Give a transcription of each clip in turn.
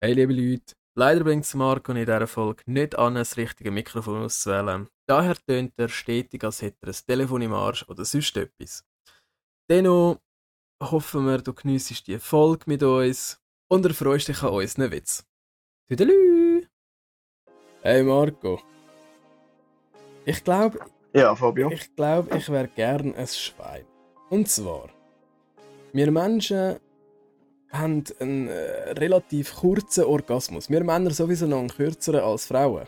Hey liebe Leute, leider bringt es Marco in dieser Folge nicht an, das richtige Mikrofon auszuwählen. Daher tönt er stetig, als hätte er ein Telefon im Arsch oder sonst etwas. Dennoch hoffen wir, du geniessest die Folge mit uns und erfreust dich an unseren Witz. Tüdelü! Hey Marco. Ich glaube, Ja, Fabio. ich glaube, ich wäre gern ein Schwein. Und zwar, wir Menschen haben einen äh, relativ kurzen Orgasmus. Wir Männer sowieso noch einen kürzeren als Frauen.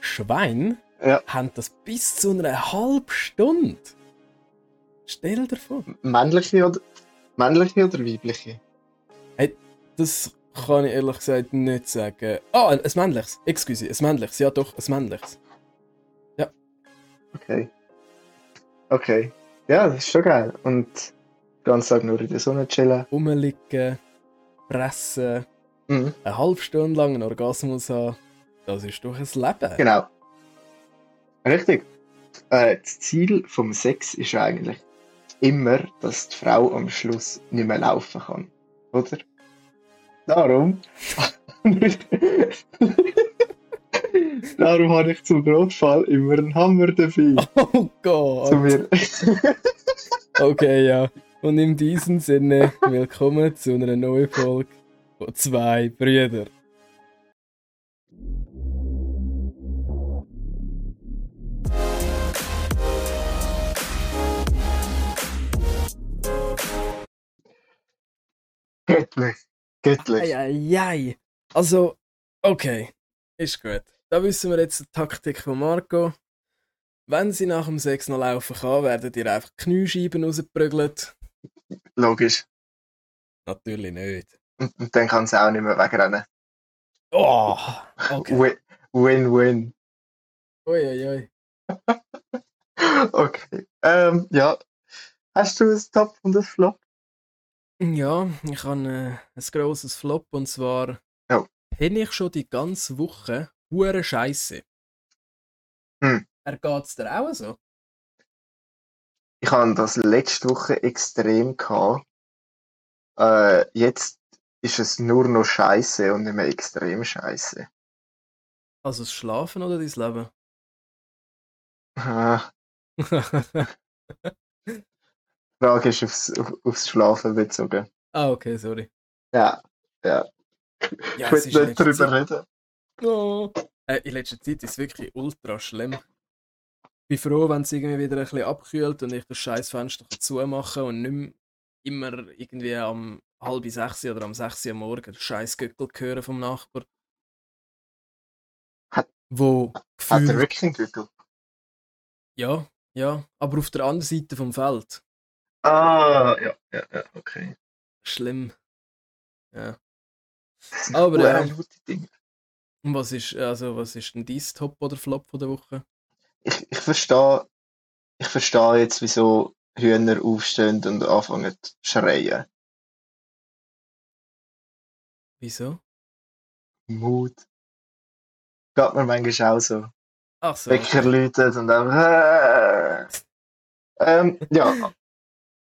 Schwein Ja. haben das bis zu einer halben Stunde. Stell dir vor. Männliche oder, männliche oder weibliche? Das kann ich ehrlich gesagt nicht sagen. Ah, ein ein männliches. Excuse, ein männliches. Ja doch, ein männliches. Okay. Okay. Ja, das ist schon geil. Und ganzen Tag nur in der Sonne chillen. Rumliegen, pressen, Mhm. eine halbe Stunde lang einen Orgasmus haben. Das ist doch ein Leben. Genau. Richtig. Äh, das Ziel vom Sex ist eigentlich immer, dass die Frau am Schluss nicht mehr laufen kann. Oder? Darum. Darum habe ich zum Notfall immer einen Hammer dabei. Oh Gott. Zu mir. Okay, ja. Und in diesem Sinne, willkommen zu einer neuen Folge von zwei Brüder. Göttlich. Göttlich. Eieiei. Also, okay. Ist gut. Da wissen wir jetzt die Taktik von Marco. Wenn sie nach dem Sex noch laufen kann, werden ihr einfach Kniescheiben rausgeprügelt. Logisch. Natürlich nicht. Und, und dann kann sie auch nicht mehr wegrennen. Oh, okay. Win- Win-win. Uiuiui. Okay. Ähm, ja. Hast du ein Top und ein Flop? Ja, ich habe äh, ein grosses Flop und zwar Oh. penne ich schon die ganze Woche hure Scheiße. Hm. Er geht's dir auch so? Ich hatte das letzte Woche extrem gehabt. Äh, jetzt ist es nur noch Scheiße und nicht mehr extrem Scheiße. Also das Schlafen oder dein Leben? Ah, die Frage ist aufs, auf, aufs Schlafen bezogen. ah, okay, sorry. Ja, ja. Ja, ich will nicht darüber Zeit- reden. Oh. Äh, in letzter Zeit ist es wirklich ultra schlimm. Ich bin froh, wenn es irgendwie wieder ein bisschen abkühlt und ich das scheiß Fenster kann zumachen und nicht mehr immer irgendwie am halb sechs oder am sechs Uhr am Morgen scheiß Göckel hören vom Nachbar. Hat- Wo Hat er gefühlt, wirklich einen Gürtel? ja, ja, aber auf der anderen Seite vom Feld. Ah, ja, ja, ja, okay. Schlimm. Ja. Das sind Aber, ja. Dinge. Und was ist, also, was ist denn dein Top oder Flop von der Woche? Ich, ich verstehe, ich verstehe jetzt, wieso Hühner aufstehen und anfangen zu schreien. Wieso? Mut. Geht mir manchmal auch so. Ach so. Wecker läutet und dann. Äh. Ähm, ja.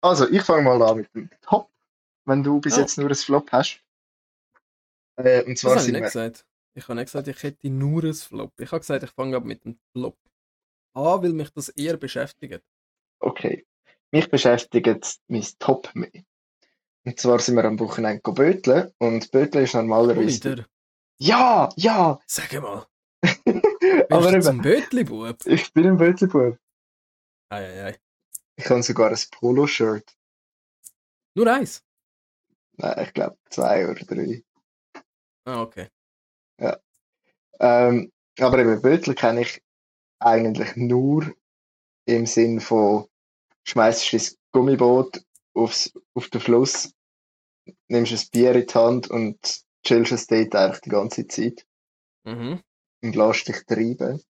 Also, ich fange mal an mit dem Top, wenn du bis Oh. jetzt nur ein Flop hast. Äh, und Das zwar habe ich nicht wir. gesagt. Ich habe nicht gesagt, ich hätte nur ein Flop. Ich habe gesagt, ich fange ab mit dem Flop an, weil mich das eher beschäftigt. Okay. Mich beschäftigt mein Top mehr. Und zwar sind wir am Wochenende go böteln und böteln ist normalerweise. Wieder. Ja, ja! Sag mal, Aber du eben, Bötli-Bub? ich bin ein Bötelbub. Eieiei. Ich habe sogar ein Polo-Shirt. Nur eins? Nein, ich glaube zwei oder drei. Ah, okay. Ähm, aber eben Bötel kenne ich eigentlich nur im Sinn von schmeißt das Gummiboot aufs, auf den Fluss, nimmst ein Bier in die Hand und chillst das Date eigentlich die ganze Zeit Mhm. und lässt dich treiben.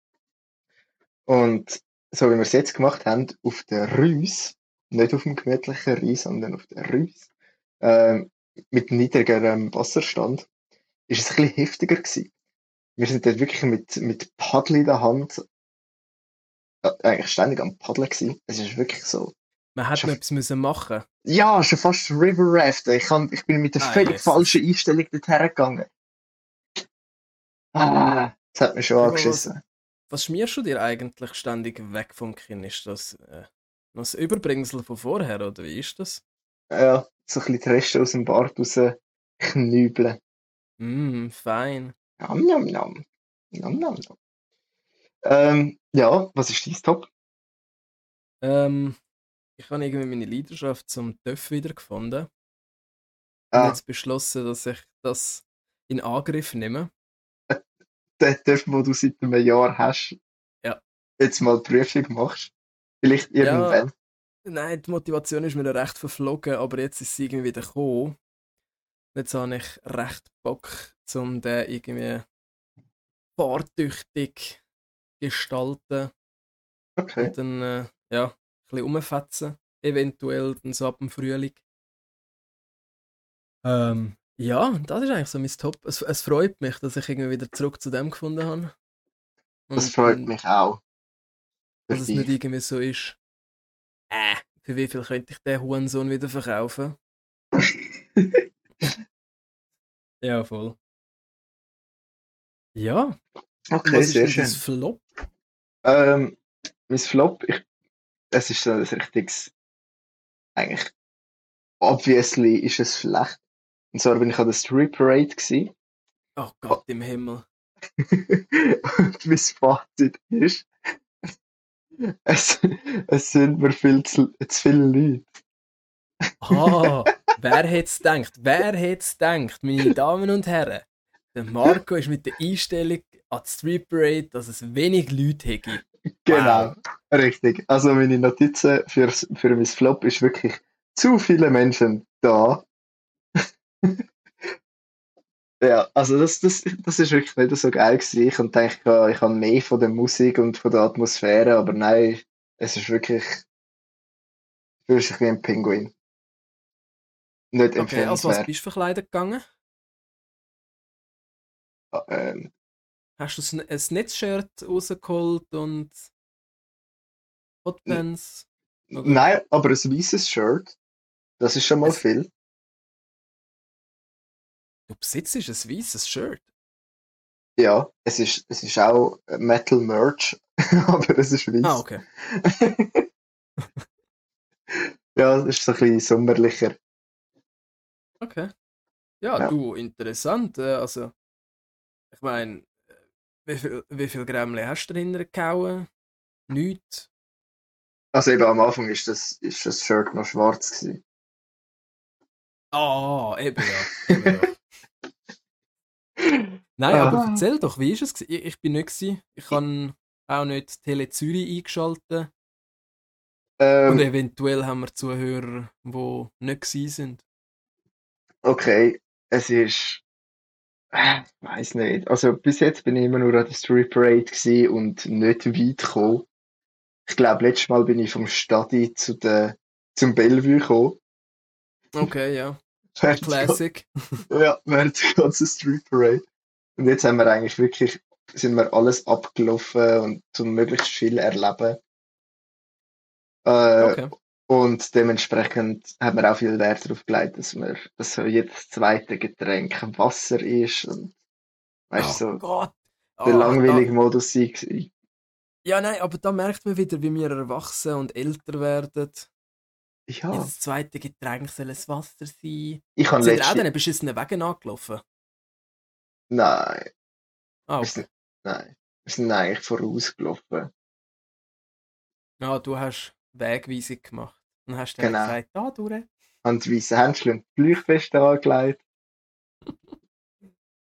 Und so wie wir es jetzt gemacht haben, auf der Rüs, nicht auf dem gemütlichen Rüs, sondern auf der Rüs, ähm, mit niedrigerem Wasserstand, ist es ein bisschen heftiger gewesen. Wir sind dort wirklich mit, mit Paddel in der Hand, äh, eigentlich ständig am Paddeln gewesen. Es ist wirklich so. Man hätte noch etwas müssen machen Ja, schon fast River Rafting. Ich, kann, ich bin mit der Ah, völlig yes. falschen Einstellung dorthin gegangen. Ah, das hat mich schon Aber angeschissen. Was schmierst du dir eigentlich ständig weg vom Kinn? Ist das äh, noch das Überbringsel von vorher oder wie ist das? Ja, so ein bisschen die Reste aus dem Bart raus knübeln. Mm, fein. Nom, nom, nom. Nom, nom, nom. Ähm, ja, was ist dein Top? Ähm, ich habe irgendwie meine Leidenschaft zum TÜV wiedergefunden. Und Ah, jetzt beschlossen, dass ich das in Angriff nehme. den Töpf, den du seit einem Jahr hast, Ja. jetzt mal die Prüfung machst. Vielleicht irgendwann. Nein, die Motivation ist mir noch recht verflogen, aber jetzt ist sie irgendwie wieder gekommen. Jetzt habe ich recht Bock, um den irgendwie fahrtüchtig gestalten Okay. und dann äh, ja, ein bisschen umfetzen. Eventuell dann so ab dem Frühling. Ähm, ja, das ist eigentlich so mein Top. Es, es freut mich, dass ich irgendwie wieder zurück zu dem gefunden habe. Das Und freut dann- mich auch. Dass es nicht irgendwie so ist. Äh, für wie viel könnte ich den Hurensohn wieder verkaufen? Ja, voll. Ja, Okay, was ist sehr schön. Flop? Ähm, mein Flop, ich, es ist so ein richtiges, eigentlich, obviously ist es schlecht. Und zwar bin ich an der Street Parade gewesen. Oh Gott im Himmel. Und mein Fazit ist, es, es sind mir viel zu, zu viele Leute. Ah, wer hätte es gedacht? Wer hätte es gedacht, meine Damen und Herren? Der Marco ist mit der Einstellung an die Street Parade, dass es wenig Leute hätte. Genau, richtig. Also meine Notizen für, für mein Flop ist wirklich zu viele Menschen da. ja, also das, das, das ist wirklich nicht so geil gewesen. Ich und denke, ich habe mehr von der Musik und von der Atmosphäre, aber nein, es ist wirklich, du wie ein Pinguin. Nicht Okay, als was bist du verkleidet gegangen? Ähm, Hast du ein, Netzshirt rausgeholt und Hotpants? Nein, aber ein weißes Shirt, das ist schon mal Es- viel. Du besitzt ein weißes Shirt. Ja, es ist, es ist auch Metal Merch, aber es ist weiß. Ah, okay. Ja, es ist so ein bisschen sommerlicher. Okay. Ja, Ja. du, interessant. äh, Also, ich meine, wie viel, wie viel Grämmle hast du dahinter gehauen? Nichts. Also eben am Anfang ist das, ist das Shirt noch schwarz gewesen. Ah, eben ja. Eben ja. Nein, Ah. aber erzähl doch, wie ist es? Ich, ich bin nicht gewesen. Ich habe auch nicht Tele Zürich eingeschaltet. Und Ähm, eventuell haben wir Zuhörer, die nicht gewesen sind. okay, es ist, äh, weiß nicht. Also bis jetzt bin ich immer nur an der Street Parade und nicht weit gekommen. Ich glaube, letztes Mal bin ich vom Stadi zu der, zum Bellevue gekommen. Okay, ja. Classic. Ja, während der ganzen Street Parade. Und jetzt haben wir eigentlich wirklich, sind wir alles abgelaufen und zum möglichst viel erleben. Äh, Okay. Und dementsprechend haben wir auch viel Wert darauf gelegt, dass wir, dass so jedes zweite Getränk Wasser ist und, weißt du, oh so, Gott. der Ah, langweilige Modus war. Ja, nein, aber da merkt man wieder, wie wir erwachsen und älter werden. Ja, Jedes zweite Getränk soll es Wasser sein. ich habe ihr auch den beschissenen Wegen angelaufen? nein, Ah, wir okay. sind, nein, wir sind eigentlich vorausgelaufen. Ja, du hast Wegweisung gemacht. Und hast dann Genau. gesagt, da durch. Haben die weißen Händchen und die Leuchtweste angelegt.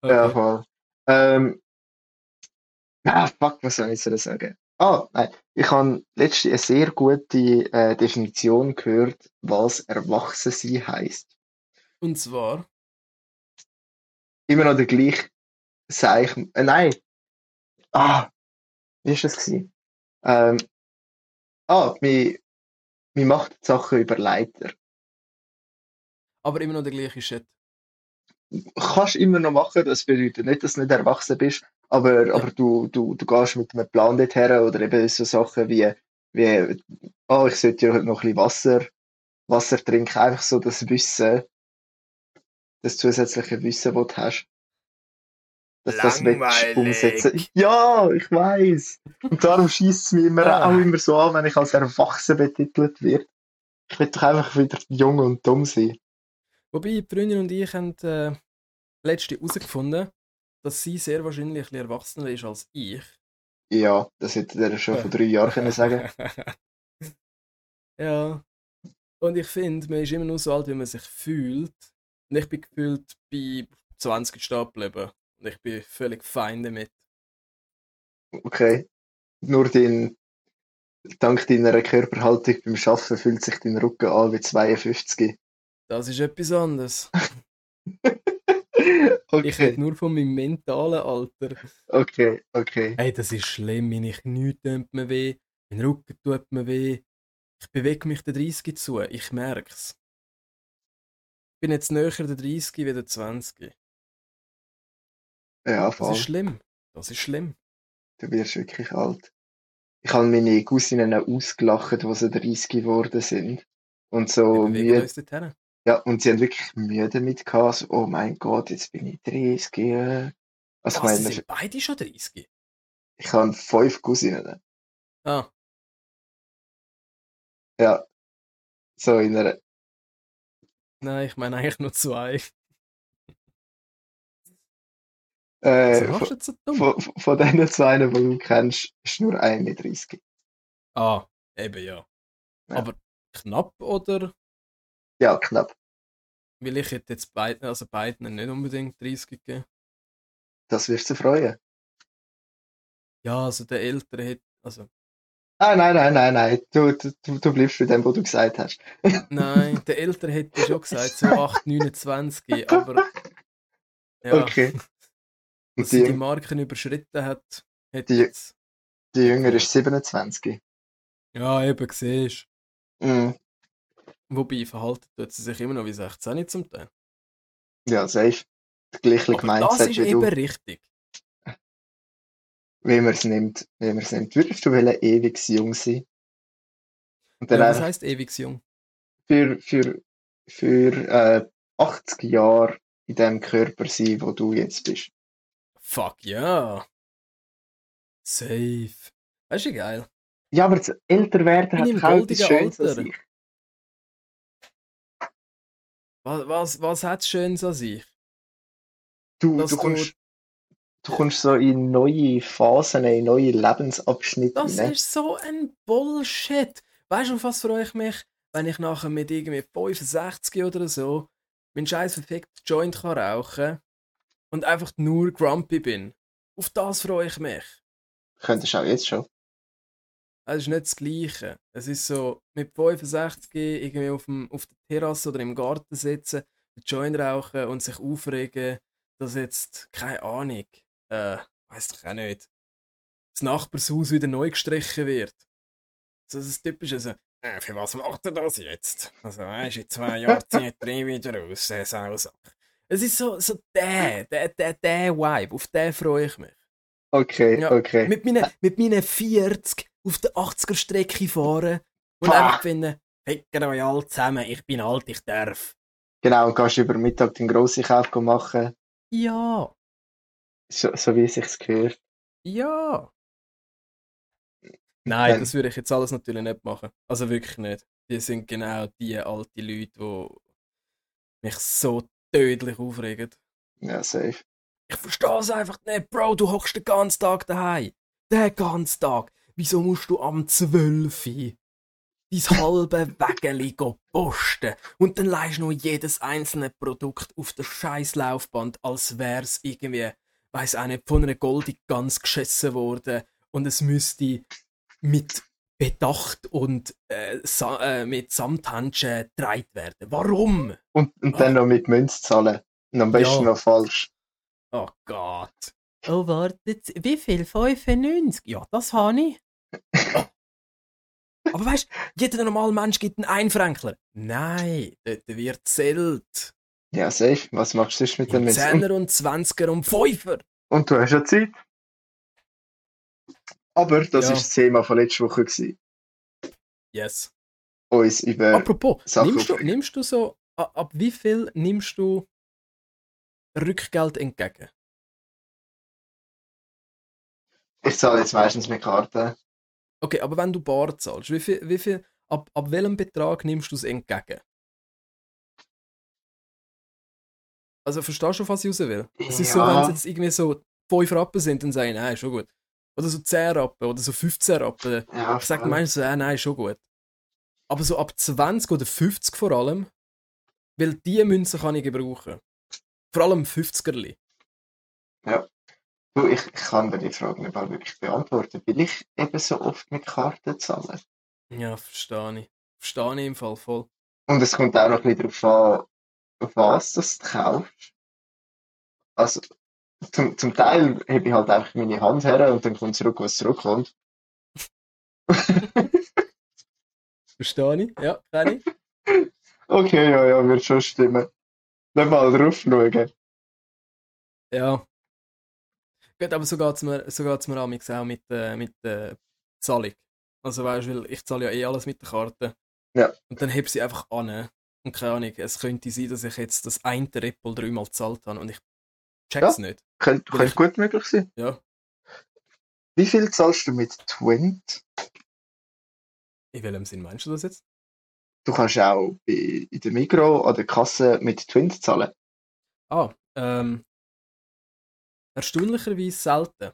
Ja, Okay. voll. Ähm, ah, fuck, was soll ich jetzt sagen? Ah, nein. Ich habe letzte eine sehr gute äh, Definition gehört, was Erwachsensein heisst. Und zwar, Immer noch der gleiche Seich. Äh, nein. Ah, wie ist das gewesen? Ähm, ah, man, man macht die Sachen über Leiter. aber immer noch der gleiche Shit. Kannst immer noch machen, das bedeutet nicht, dass du nicht erwachsen bist, aber, aber du, du, du gehst mit einem Plan dorthin oder eben so Sachen wie, wie oh, ich sollte ja heute noch ein bisschen Wasser, Wasser trinken, einfach so das Wissen, das zusätzliche Wissen, das du hast. Dass das willst umsetzen Ja, ich weiß. Und darum schießt es mich immer Ah. auch immer so an, wenn ich als erwachsen betitelt werde. Ich will doch einfach wieder jung und dumm sein. Wobei, Freundin und ich haben äh, letzte herausgefunden, dass sie sehr wahrscheinlich ein bisschen erwachsener ist als ich. Ja, das hätte er schon vor drei Jahren können sagen. ja. Und ich finde, man ist immer nur so alt, wie man sich fühlt. Und ich bin gefühlt bei 20 stehen geblieben. Und ich bin völlig fein damit. Okay. Nur dein, dank deiner Körperhaltung beim Arbeiten fühlt sich dein Rücken an wie 52. Das ist etwas anderes. Ich okay, rede nur von meinem mentalen Alter. okay, okay. Hey, das ist schlimm. Meine Knie tun mir weh, mein Rücken tut mir weh. Ich bewege mich der 30 zu. Ich merk's. Ich bin jetzt näher der 30 wie der 20. Ja, Das voll. ist schlimm. Das ist schlimm. Du wirst wirklich alt. Ich habe meine Cousinen ausgelacht, die so 30 geworden sind. Und so müde, ja, und sie haben wirklich Mühe damit gehabt, so, oh mein Gott, jetzt bin ich 30. äh. Also ich Was, sie meine, sind beide schon 30? ich habe fünf Cousinen. Ah, Ja. So in einer, nein, ich meine eigentlich nur zwei. Äh, du jetzt so dumm? von, von- den zwei, die du kennst, ist nur eine 30. Ah, eben ja. Ja. Aber knapp oder? Ja, knapp. Weil ich hätte jetzt beiden, also beiden nicht unbedingt 30 gegeben. Das wirst du freuen. Ja, also der Ältere hätte, also Ah, nein, nein, nein, nein. Du, du, du du bleibst bei dem, was du gesagt hast. Nein, der Ältere hätte schon gesagt, so 8, 29, aber ja, Okay. Dass Und sie die die, Marken überschritten hat, hätte Die- die Jüngere ist 27. Ja, eben, siehst Mhm. Wobei, verhalten tut sie sich immer noch wie 16 zum Teil. Ja, safe. Das gleiche Aber das ist eben du. richtig. Wie man es nimmt. Wie man es nimmt. Würdest du wollen ewig jung sein? Und Ja, was heisst ewig jung? für, für, für äh, 80 Jahre in dem Körper sein, wo du jetzt bist. Fuck ja. Safe. Weißt du, wie geil. Ja, aber das Älterwerden hat auch etwas Schönes an sich. Was, was, was hat es Schönes an sich? Du, du, kommst, du kommst so in neue Phasen, in neue Lebensabschnitte Das hinein. ist so ein Bullshit. Weißt du, auf was freue ich mich, wenn ich nachher mit irgendwie 65 oder so meinen scheiß perfekten Joint kann rauchen und einfach nur grumpy bin? Auf das freue ich mich. Könntest du auch jetzt schon. Es ist nicht das Gleiche. Es ist so, mit 65 irgendwie auf, dem, auf der Terrasse oder im Garten sitzen, den Joint rauchen und sich aufregen, dass jetzt, keine Ahnung, äh, weiß doch auch nicht, das Nachbarshaus wieder neu gestrichen wird. So das typische so, äh, für was macht er das jetzt? Also, weißt du, in zwei Jahren zieht er wieder raus, der Sausack. Es ist so, so der, der, der, der Vibe, auf den freue ich mich. Okay, Ja, okay. Mit meinen, mit meinen 40 auf der 80er-Strecke fahren und Pah. einfach finden, ficken euch alle zusammen, ich bin alt, ich darf. Genau, und gehst über Mittag den grossen Kauf machen, Ja, so, so wie es sich gehört. ja. Nein, Dann- das würde ich jetzt alles natürlich nicht machen. Also wirklich nicht. Die sind genau die alten Leute, die mich so tödlich aufregen. Ja, safe. Ich verstehe es einfach nicht, Bro, du hockst den ganzen Tag daheim. Den ganzen Tag. Wieso musst du am 12 Uhr dein halbe Wägeli posten und dann leihst du noch jedes einzelne Produkt auf der scheiß Laufband, als wär's irgendwie, weiß auch nicht, von einer Goldig ganz geschissen worden und es müsste mit Bedacht und äh, sa äh, mit Samthandschuhen getragen werden. Warum? Und, und dann noch mit Münz zahlen. Und am besten Ja. noch falsch. Oh Gott. Oh, wartet. Wie viel? 95? Ja, das habe ich. Oh. Aber weißt du, jeder normale Mensch gibt einen Einfränkler. Nein, dort wird zählt. Ja, safe. Was machst du sonst mit dem Im Münz? Und, Zehner und Zwanziger und Fünfer. und du hast ja Zeit. Aber das Ja. ist das Thema von letzter Woche gewesen. Yes. Uns über Apropos, Sachen nimmst du, nimmst du so, ab wie viel nimmst du Rückgeld entgegen? Ich zahle jetzt meistens mit Karte. Okay, aber wenn du bar zahlst, wie viel, wie viel, ab, ab welchem Betrag nimmst du es entgegen? Also verstehst du, was ich raus will? Es ist so, Ja. wenn es jetzt irgendwie so 5 Rappen sind, dann sage ich, nein, schon gut. Oder so 10 Rappen oder so 15 Rappen. Ja, Ich sage meistens so, äh, nein, schon gut. Aber so ab 20 oder 50 vor allem, weil diese Münzen kann ich gebrauchen. Vor allem 50erli. Du, ich, ich kann dir die Frage nicht mal wirklich beantworten, weil ich eben so oft mit Karten zahle. Ja, verstehe ich. Verstehe ich im Fall voll. Und es kommt auch noch ein bisschen darauf an, was das du kaufst. Also, zum, zum Teil habe ich halt einfach meine Hand her und dann kommt zurück, was zurückkommt. Verstehe ich? Ja, kenne ich. Okay, ja, ja, wird schon stimmen. Nicht mal drauf schauen. Ja. Gut, aber so geht es mir, so geht's mir auch mit, äh, mit der Zahlung. Also weißt du, ich zahle ja eh alles mit der Karte. Ja. Und dann heb sie einfach an. Und keine Ahnung, es könnte sein, dass ich jetzt das eine Apple dreimal gezahlt habe und ich check's nicht. Könnte, könnte gut möglich sein. Ja. Wie viel zahlst du mit Twint? In welchem Sinn meinst du das jetzt? Du kannst auch in der Migro an der Kasse mit Twint zahlen. Ah, ähm. Erstaunlicherweise selten.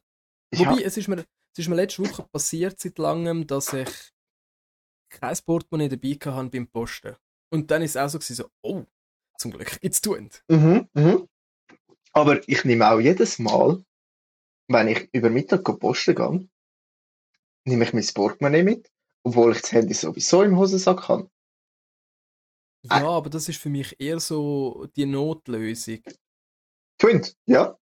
Ja, Wobei, es ist, mir, es ist mir letzte Woche passiert seit langem, dass ich kein Portemonnaie dabei hatte beim Posten. Und dann ist es auch so, gewesen, so oh, zum Glück gibt's Twint. Mhm, mhm. Aber ich nehme auch jedes Mal, wenn ich über Mittag posten gehe, nehme ich mein Portemonnaie mit, obwohl ich das Handy sowieso im Hosensack habe. Ja, aber das ist für mich eher so die Notlösung. Twint, ja.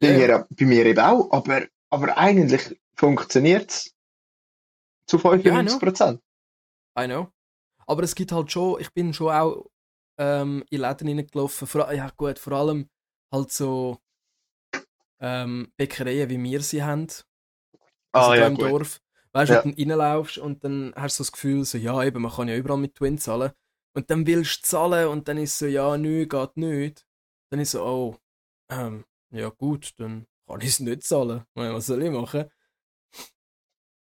Bei, Ja, mir, bei mir eben auch, aber, aber eigentlich funktioniert es zu 95%. I know. Aber es gibt halt schon, ich bin schon auch ähm, in Läden reingelaufen. Vor, ja, gut, vor allem halt so ähm, Bäckereien, wie wir sie haben. Also ah, ja, im gut. Dorf. Weißt du, Ja. wenn du reinlaufst und dann hast du so das Gefühl, so, ja, eben, man kann ja überall mit Twin zahlen. Und dann willst du zahlen und dann ist so, ja, nö, geht nicht. Dann ist so, oh, ähm, ja gut, dann kann ich es nicht zahlen. Was soll ich machen?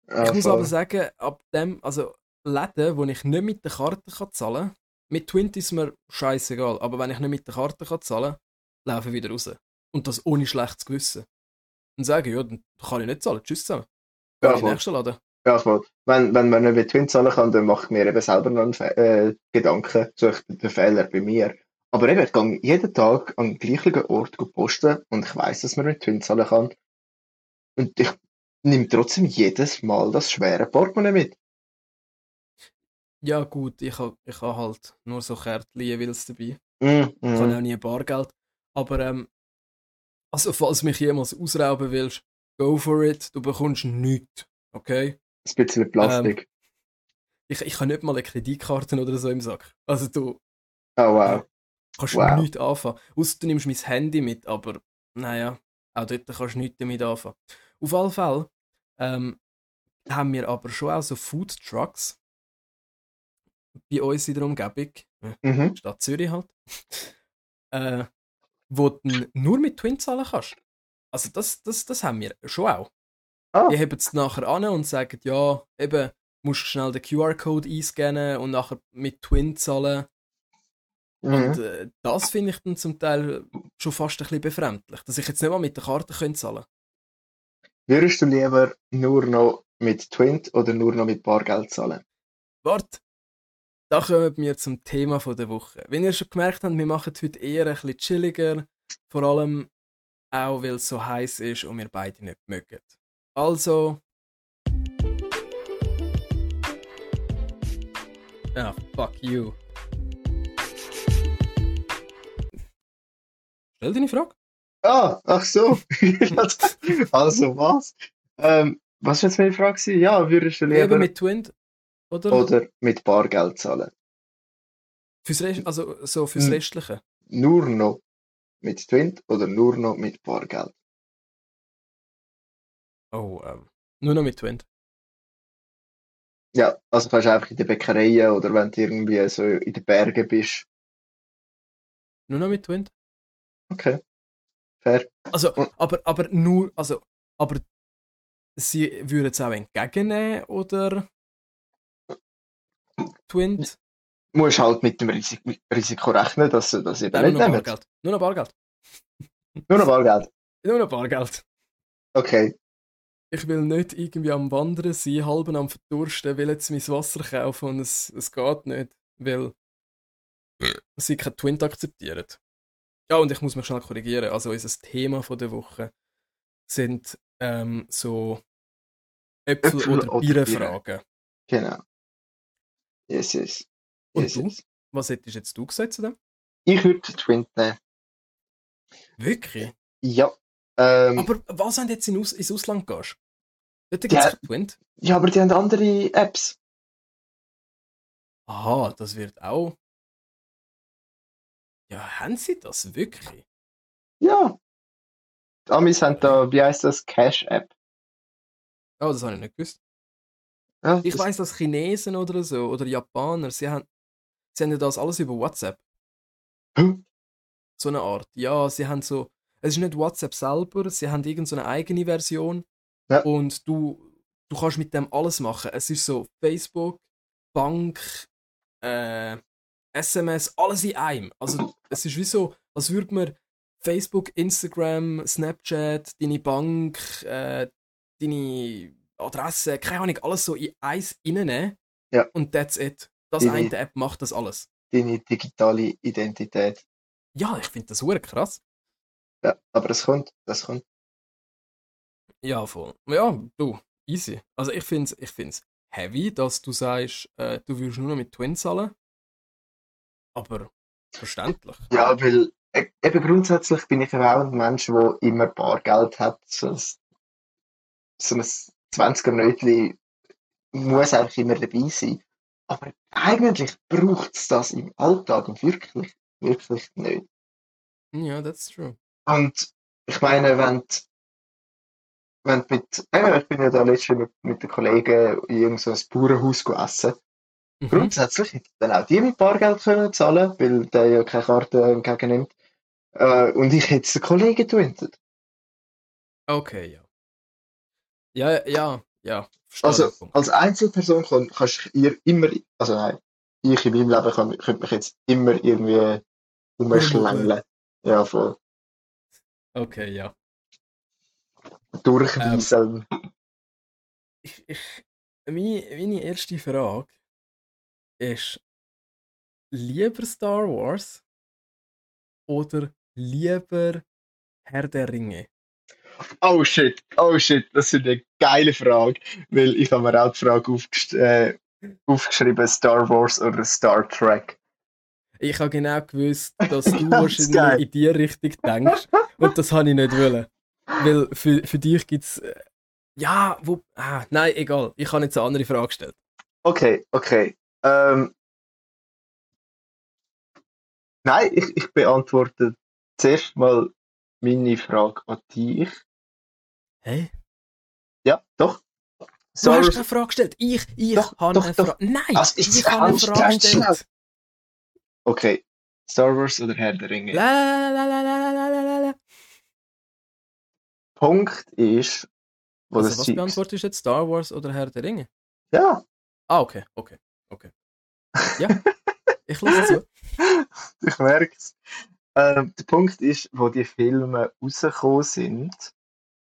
Ja, ich muss aber sagen, ab dem, also Läden, wo ich nicht mit der Karte kann zahlen kann, mit Twint ist mir scheißegal, aber wenn ich nicht mit der Karte kann zahlen kann, laufe ich wieder raus. Und das ohne schlechtes Gewissen. Und sage, ja, dann kann ich nicht zahlen, tschüss zusammen. Ja, in den nächsten Laden. Ja, voll. Wenn, wenn man nicht mit Twin zahlen kann, dann macht mir eben selber noch einen Fe äh, Gedanken, suche den Fehler bei mir. Aber eben, ich gehe jeden Tag an den gleichen Ort posten und ich weiß, dass man mit Twin zahlen kann. Und ich nehme trotzdem jedes Mal das schwere Portemonnaie mit. Ja gut, ich habe ich ha halt nur so Kärtchen jeweils dabei. Mm, Ich habe mm. auch nie Bargeld. Aber ähm, also falls mich jemals ausrauben willst, go for it, du bekommst nichts. Okay? Ein bisschen Plastik. Ich, ich habe nicht mal eine Kreditkarte oder so im Sack. Also du oh wow. kannst Wow. nichts anfangen. Außer du nimmst mein Handy mit, aber naja, auch dort kannst du nichts damit anfangen. Auf alle Fälle ähm, haben wir aber schon auch so Food Trucks bei uns in der Umgebung. Mhm. Stadt Zürich halt, äh, wo du nur mit Twin zahlen kannst. Also das, das, das haben wir schon auch. Ah. Die heben es nachher an und sagen, ja, eben, musst schnell den QR-Code einscannen und nachher mit Twin zahlen. Und Mhm. äh, das finde ich dann zum Teil schon fast ein bisschen befremdlich, dass ich jetzt nicht mal mit der Karte könnte zahlen Würdest du lieber nur noch mit Twint oder nur noch mit Bargeld zahlen? Warte, da kommen wir zum Thema von der Woche. Wenn ihr schon gemerkt habt, wir machen heute eher ein bisschen chilliger, vor allem auch, weil es so heiß ist und wir beide nicht mögen. Also. Ah, fuck you. Stell deine Frage. Ah, ach so. also was? Ähm, was war jetzt meine Frage? Ja, würdest du lieber Eben mit Twin, oder? oder mit Bargeld zahlen? Fürs Rest, also so fürs Hm. Restliche. Nur noch mit Twint oder nur noch mit Bargeld? Oh, ähm. Nur noch mit Twin. Ja, also kannst du einfach in der Bäckerei oder wenn du irgendwie so in den Bergen bist. Nur noch mit Twin. Okay, fair. Also, aber, aber nur, also, aber sie würden es auch entgegennehmen oder Twint? Musst halt mit dem Risik Risiko rechnen, dass sie das eben Nein, nur nicht noch nehmen. Bargeld. Nur noch Bargeld. Nur noch Bargeld. Nur noch Bargeld. Okay. Ich will nicht irgendwie am Wandern sein, halb am Verdursten, will jetzt mein Wasser kaufen und es, es geht nicht, weil sie kein Twint akzeptieren. Ja, und ich muss mich schnell korrigieren. Also unser Thema von der Woche sind ähm, so Äpfel, Äpfel oder oder Bierenfragen. Genau. Yes, yes. Und yes, du? yes. Was hättest jetzt du gesagt zu dem? Ich würde Twint nehmen. Wirklich? Ja. Ähm, Aber was, wenn du jetzt in Aus ins Ausland gehst? Dort gibt es Twint. ja, aber die haben andere Apps. Aha, das wird auch. Ja, haben sie das wirklich? Ja. Die Amis haben da, wie heißt das, Cash-App. Oh, das habe ich nicht gewusst. Ja, Ich das- weiß, dass Chinesen oder so oder Japaner, sie haben, sie haben ja das alles über WhatsApp. Hm? So eine Art. Ja, sie haben so. Es ist nicht WhatsApp selber, sie haben irgendeine eigene Version. Ja. Und du, du kannst mit dem alles machen. Es ist so Facebook, Bank, äh, SMS, alles in einem. Also es ist wie so, als würde man Facebook, Instagram, Snapchat, deine Bank, äh, deine Adresse, keine Ahnung, alles so in eins reinnehmen. Ja. Und that's it. Das Deine- eine App macht das alles. Deine digitale Identität. Ja, ich finde das super krass. Ja, aber es kommt, das kommt. Ja, voll. Ja, du, easy. Also ich finde es ich find's heavy, dass du sagst, äh, du würdest nur noch mit Twin zahlen. Aber verständlich. Ja, weil e- eben grundsätzlich bin ich auch ein Mensch, der immer Bargeld hat. So ein, so ein 20er Nötli muss einfach immer dabei sein. Aber eigentlich braucht es das im Alltag wirklich, wirklich nicht. Ja, that's true. Und ich meine, wenn du, wenn du mit, eben, ich bin ja da letztens mit, mit den Kollegen in irgendein Bauernhaus gegessen. Mhm. Grundsätzlich dann auch die mit Bargeld können zahlen, weil der ja keine Karte entgegennimmt. Äh, und ich hätte es den Kollegen twintet. Okay, ja. Ja, ja, ja. Also, als Einzelperson kann, kannst du ihr immer, also nein, ich in meinem Leben kann, könnte mich jetzt immer irgendwie umschlängeln. Ja, voll. Okay, ja. Durchwieseln. Ich, ich, meine, meine erste Frage ist: Lieber Star Wars oder lieber Herr der Ringe? Oh shit, oh shit, das ist eine geile Frage, weil ich habe mir auch die Frage aufgest äh, aufgeschrieben, Star Wars oder Star Trek. Ich habe genau gewusst, dass du wahrscheinlich in die Richtung denkst. Und das habe ich nicht wollen. Weil für, für dich gibt es. Äh, ja, wo. Ah, nein, egal. Ich habe jetzt eine andere Frage gestellt. Okay, okay. Ähm, nein, ich, ich beantworte zuerst mal meine Frage an dich. Hey? Ja, doch. Du hast keine Frage gestellt. Ich, ich habe eine Frage. Nein, also ich habe eine Frage gestellt. Okay, Star Wars oder Herr der Ringe? La, Punkt ist, wo also, das was beantwortest du jetzt? Star Wars oder Herr der Ringe? Ja. Ah, okay, okay, okay. Ja, ich lasse zu. ich merke es. Ähm, der Punkt ist, wo die Filme rausgekommen sind,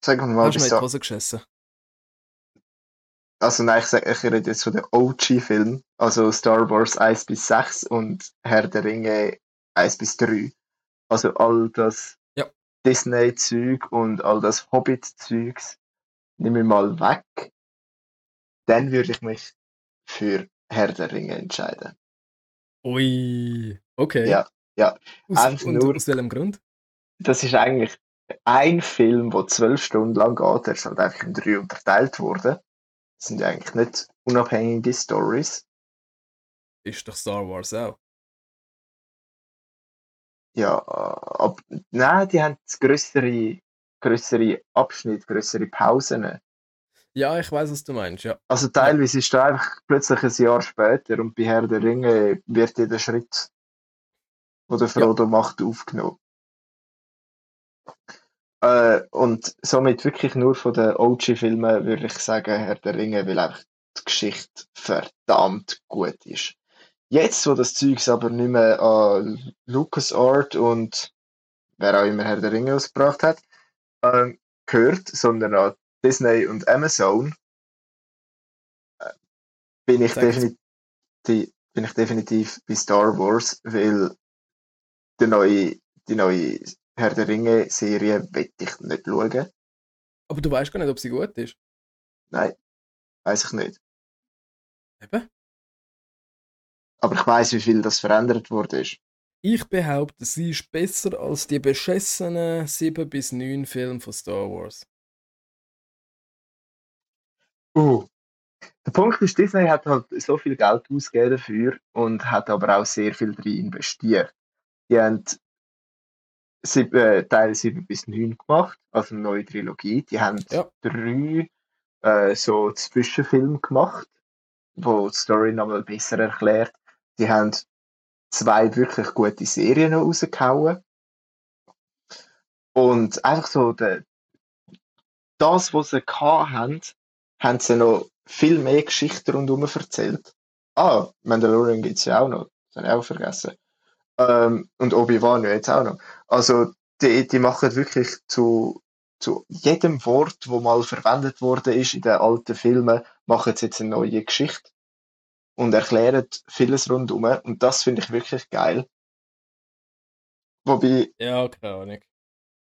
sagen wir mal, Hast du mir bis in die so, Hose geschissen? also nein, ich, sag, ich rede jetzt von den OG-Filmen, also Star Wars 1 bis 6 und Herr der Ringe 1 bis 3. Also all das Ja. Disney-Zeug und all das Hobbit-Zeugs nehme ich mal weg. Dann würde ich mich für Herr der Ringe entscheiden. Ui, okay. Ja, ja. Aus, Einfach nur- aus welchem Grund? Das ist eigentlich ein Film, der zwölf Stunden lang geht. Der ist halt einfach in drei unterteilt worden. Das sind ja eigentlich nicht unabhängige Stories. Ist doch Star Wars auch. Ja, ab, nein, die haben größere, größere Abschnitte, größere Pausen. Ja, ich weiß, was du meinst, ja. Also teilweise ist da einfach plötzlich ein Jahr später und bei Herr der Ringe wird jeder Schritt, den der Frodo macht, aufgenommen. Äh, und somit wirklich nur von den OG-Filmen würde ich sagen, Herr der Ringe, weil einfach die Geschichte verdammt gut ist. Jetzt, wo das Zeugs aber nicht mehr an LucasArt und wer auch immer Herr der Ringe ausgebracht hat, äh, gehört, sondern an Disney und Amazon, äh, bin ich definitiv bin ich definitiv bei Star Wars, weil die neue, die neue Herr der Ringe Serie will ich nicht schauen. Aber du weißt gar nicht, ob sie gut ist. Nein, weiß ich nicht. Eben. Aber ich weiß, wie viel das verändert wurde ist. Ich behaupte, sie ist besser als die beschissenen 7 bis 9 Filme von Star Wars. Uh. Der Punkt ist, Disney hat halt so viel Geld ausgegeben dafür und hat aber auch sehr viel drin investiert. Die haben sieb, äh, Teil 7 bis 9 gemacht, also eine neue Trilogie. Die haben Ja. drei äh, so Zwischenfilme gemacht, wo die Story nochmal besser erklärt. Die haben zwei wirklich gute Serien noch rausgehauen. Und einfach so der, das, was sie gehabt haben, haben sie noch viel mehr Geschichten rundherum erzählt. Ah, Mandalorian gibt's ja auch noch. Das habe ich auch vergessen. Ähm, und Obi-Wan ja jetzt auch noch. Also, die, die machen wirklich zu, zu jedem Wort, wo mal verwendet worden ist in den alten Filmen, machen sie jetzt eine neue Geschichte und erklären vieles rundherum. Und das finde ich wirklich geil. Wobei, Ja, keine Ahnung.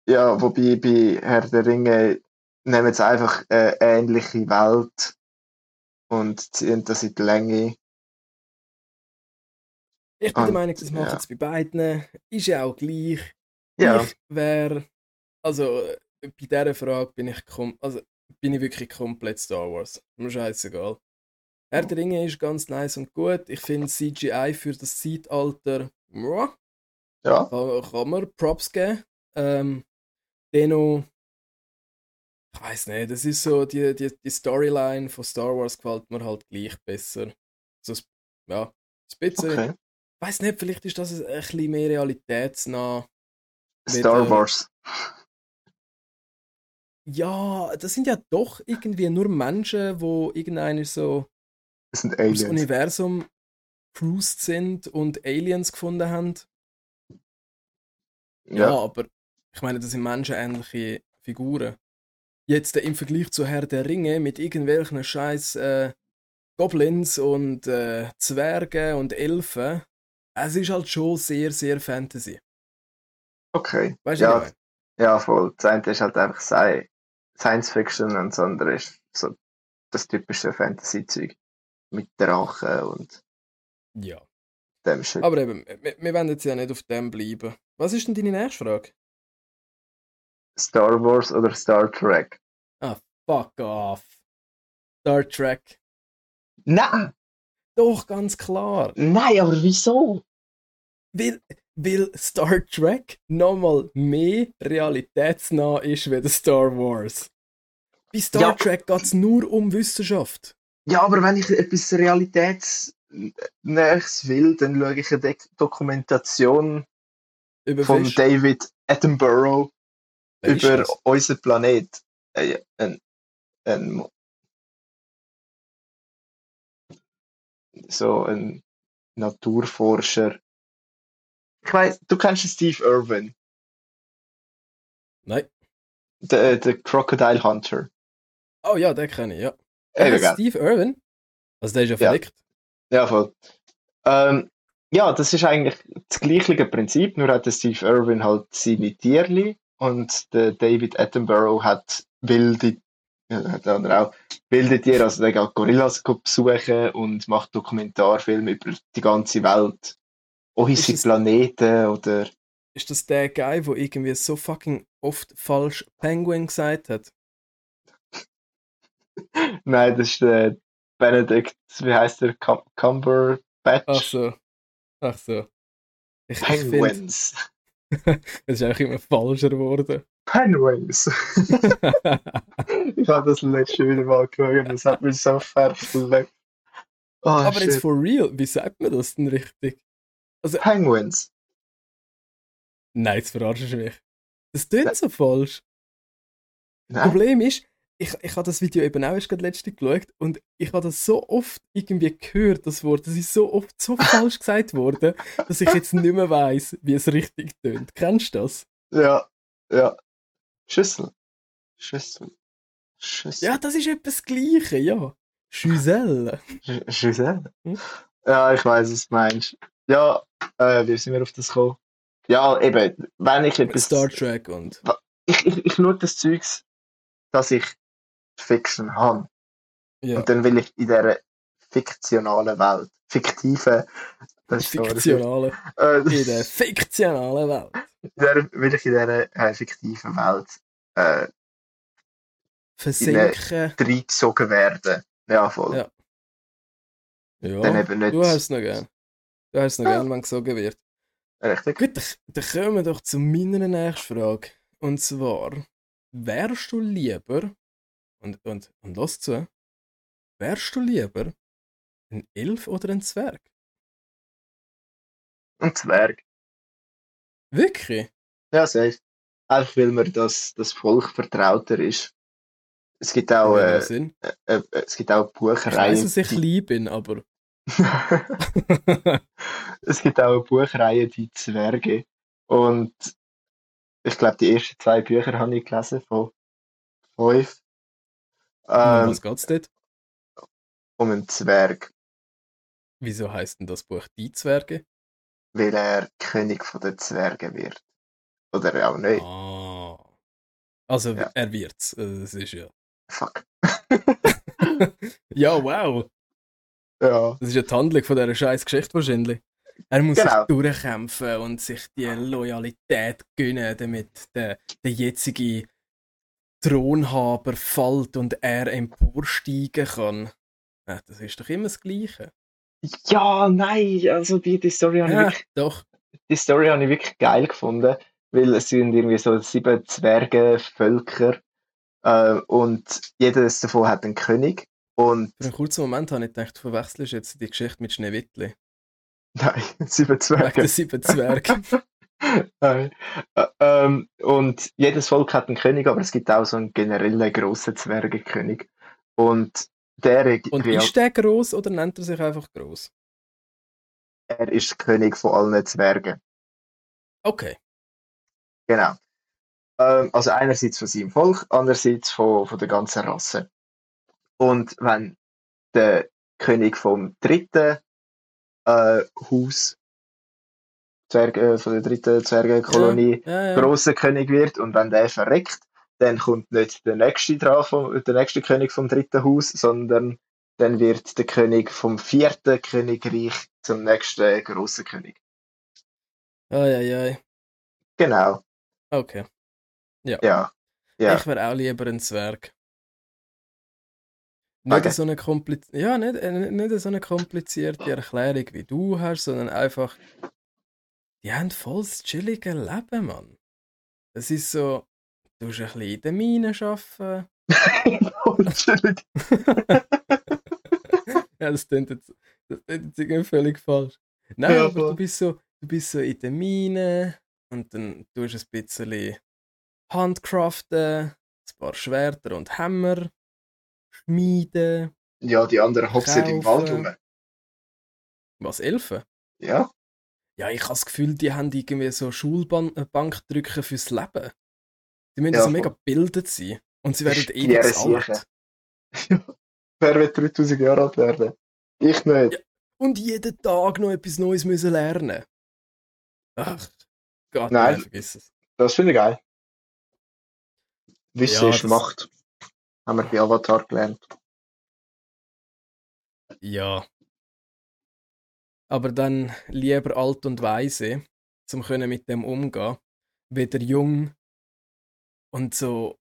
ja, wobei bei Herr der Ringe nehmen sie einfach eine ähnliche Welt und ziehen das in die Länge. Ich bin der Und, Meinung, das machen ja. sie bei beiden. Ist ja auch gleich. Ja, Ich wäre. Also, äh, bei dieser Frage bin ich, kom also, bin ich wirklich komplett Star Wars. Mir scheißegal. Herr der Ringe ist ganz nice und gut. Ich finde CGI für das Zeitalter. Ja, kann, kann man Props geben. Ähm, dennoch. Ich weiß nicht, das ist so, die, die, die Storyline von Star Wars gefällt mir halt gleich besser. So, ja, ein bisschen. okay. Weiß nicht, vielleicht ist das ein bisschen mehr realitätsnah. Star Wieder- Wars. Ja, das sind ja doch irgendwie nur Menschen, wo irgendeiner so Das sind Aliens. Universum cruised sind und Aliens gefunden haben. Ja, Ja, aber ich meine, das sind menschenähnliche Figuren. Jetzt äh, im Vergleich zu Herr der Ringe mit irgendwelchen scheiß äh, Goblins und äh, Zwerge und Elfen, es ist halt schon sehr, sehr Fantasy. okay. Weißt du, was ich Ja, ja, voll. Das eine ist halt einfach Sci- Science Fiction und das andere ist so das typische Fantasy-Zeug. Mit Drachen und Ja. dem Shit. Aber eben, wir, wir wollen jetzt ja nicht auf dem bleiben. Was ist denn deine nächste Frage? Star Wars oder Star Trek? Fuck off. Star Trek. Nein! Doch, ganz klar. Nein, aber wieso? Weil, weil Star Trek nochmal mehr realitätsnah ist wie Star Wars. Bei Star Ja. Trek geht es nur um Wissenschaft. Ja, aber wenn ich etwas Realitätsnähes will, dann schaue ich eine Dokumentation Über von Fisch. David Attenborough Wer ist über unseren Planet. Äh, ein, ein, so ein Naturforscher. Ich weiß, du kennst Steve Irwin, Nein. der, der Crocodile Hunter. Oh ja, den kenne ich, ja. Eben, Äh? Steve Irwin? Also der ist ja Ja. verrückt. Ja, voll. Ähm, ja, das ist eigentlich das gleiche Prinzip, nur hat der Steve Irwin halt seine Tierli und der David Attenborough hat wilde, ja, hat andere auch, wilde Tiere, also der geht Gorillas besuchen und macht Dokumentarfilme über die ganze Welt. Auch Ist das- Planeten oder, Ist das der Guy, der irgendwie so fucking oft falsch Penguin gesagt hat? nein, das ist der Benedict, wie heißt der, Cum Cumberbatch? Ach so. Ach so. Ich, ich Penguins. es ist eigentlich immer falscher geworden. Penguins. ich habe das letzte wieder mal geschaut, das hat mich so verfleckt. Oh, Aber jetzt for real, wie sagt man das denn richtig? Penguins. Nein, jetzt verarschst du mich. Das klingt so falsch. Das Problem ist, ich, ich habe das Video eben auch erst gerade letztens geschaut und ich habe das so oft irgendwie gehört, das Wort. Das ist so oft so falsch gesagt worden, dass ich jetzt nicht mehr weiss, wie es richtig tönt. Kennst du das? Ja, ja. Schüssel. Schüssel. Schüssel. Ja, das ist etwas Gleiche, ja. Schüssel. Schüssel? Hm? Ja, ich weiß, was du meinst. Ja, äh, wie sind wir auf das gekommen? Ja, eben, wenn ich etwas. Star Trek und. Ich, ich, ich schaue das Zeugs, dass ich Fiction habe. Ja. Und dann will ich in dieser fiktionalen Welt, fiktive, fiktionale, äh, in der fiktionalen Welt, der, will ich in dieser äh, fiktiven Welt äh, versinken, reingesogen werden. Ja, voll. Ja. Ja, dann eben nicht... du hast es noch gern. Du hast es noch ja. gern, wenn gesogen wird. Richtig. Gut, dann, dann kommen wir doch zu meiner nächsten Frage. Und zwar, wärst du lieber und, und, und los zu. Wärst du lieber ein Elf oder ein Zwerg? Ein Zwerg. Wirklich? Ja, safe. Einfach weil mir das, das Volk vertrauter ist. Es gibt auch, äh, äh, äh, es gibt auch Buchreihen. Ich weiß, dass ich lieb bin, aber. es gibt auch Buchreihen, die Zwerge. Und ich glaube, die ersten zwei Bücher habe ich gelesen von fünf. Ähm, was geht's dort? Um einen Zwerg. Wieso heißt denn das Buch Die Zwerge? Weil er König von den Zwergen wird. Oder auch nicht. Ah. Also ja. er wird's. Äh, das ist ja. Fuck. ja, wow. Ja. Das ist ja die Handlung von dieser scheiß Geschichte wahrscheinlich. Er muss genau. sich durchkämpfen und sich die Loyalität gönnen, damit der, der jetzige Thronhaber fällt und er emporsteigen kann. Ja, das ist doch immer das Gleiche. Ja, nein, also die, die Story habe ich wirklich, doch. Die Story habe ich wirklich geil gefunden, weil es sind irgendwie so sieben Zwerge, Völker äh, und jedes davon hat einen König. Und Für einen kurzen Moment habe ich gedacht, verwechselst du jetzt die Geschichte mit Schneewittli. Nein, sieben Zwerge. Wegen sieben Zwerge. Nein. ähm, und jedes Volk hat einen König, aber es gibt auch so einen generellen grossen Zwergenkönig. Und der Und ist der groß oder nennt er sich einfach groß? Er ist König von allen Zwergen. Okay. Genau. Ähm, also einerseits von seinem Volk, andererseits von, von der ganzen Rasse. Und wenn der König vom dritten äh, Haus Zwerg, äh, von der dritten Zwergenkolonie ja, ja, ja. grosser König wird und wenn der verreckt, dann kommt nicht der nächste dran, vom, der nächste König vom dritten Haus, sondern dann wird der König vom vierten Königreich zum nächsten grossen König. Eieiei. Genau. Okay. Ja. Ja. ja. Ich wäre auch lieber ein Zwerg. Nicht, okay. so eine kompliz ja, nicht, äh, nicht so eine komplizierte Erklärung wie du hast, sondern einfach die haben voll das chillige Leben, Mann. Es ist so, du musst ein bisschen in den Minen arbeiten. voll chillig. ja, das klingt jetzt, das klingt jetzt völlig falsch. Nein, ja, aber du bist, so, du bist so in den Minen und dann tust du ein bisschen Handcraften, ein paar Schwerter und Hämmer, schmieden. Ja, die anderen hocken im Wald rum. Was, Elfen? Ja. Ja, ich habe das Gefühl, die haben irgendwie so Schulbankdrücken fürs Leben. Die müssen ja, so mega gebildet sein. Und sie werden ewig alt. Wer wird 3000 Jahre alt werden? Ich nicht. Ja, und jeden Tag noch etwas Neues müssen lernen. Ach, Gott, nein, nein vergiss es. Das finde ich geil. Wissen ja, ist das... Macht. Haben wir bei Avatar gelernt. Ja, aber dann lieber alt und weise, zum können mit dem umgehen, weder jung und so.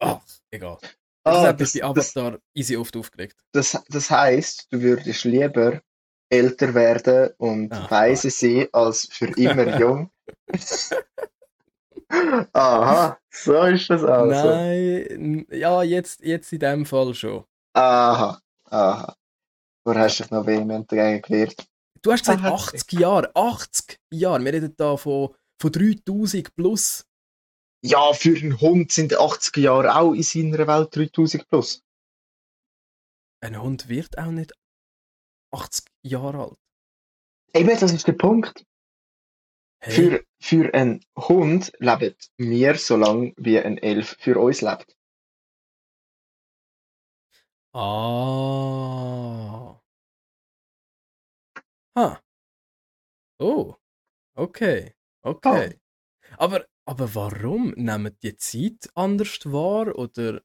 Ach, egal. Das ah, das, bei Avatar das, easy oft aufgeregt. Das, das heißt, du würdest lieber älter werden und Ach, weise sein, als für immer jung. Aha, so ist das also. Nein, ja, jetzt, jetzt in dem Fall schon. Aha, aha. Wo hast du dich noch vehement dagegen gewehrt? Du hast gesagt 80 Jahre. 80 Jahre. Wir reden da von, von 3000 plus. Ja, für einen Hund sind 80 Jahre auch in seiner Welt 3000 plus. Ein Hund wird auch nicht 80 Jahre alt. Eben, das ist der Punkt. Hey, Für, für einen Hund lebt wir so lange, wie ein Elf für uns lebt. Ah. Ha. Oh. Okay. Okay. Aber, aber warum nehmen die Zeit anders wahr? Oder.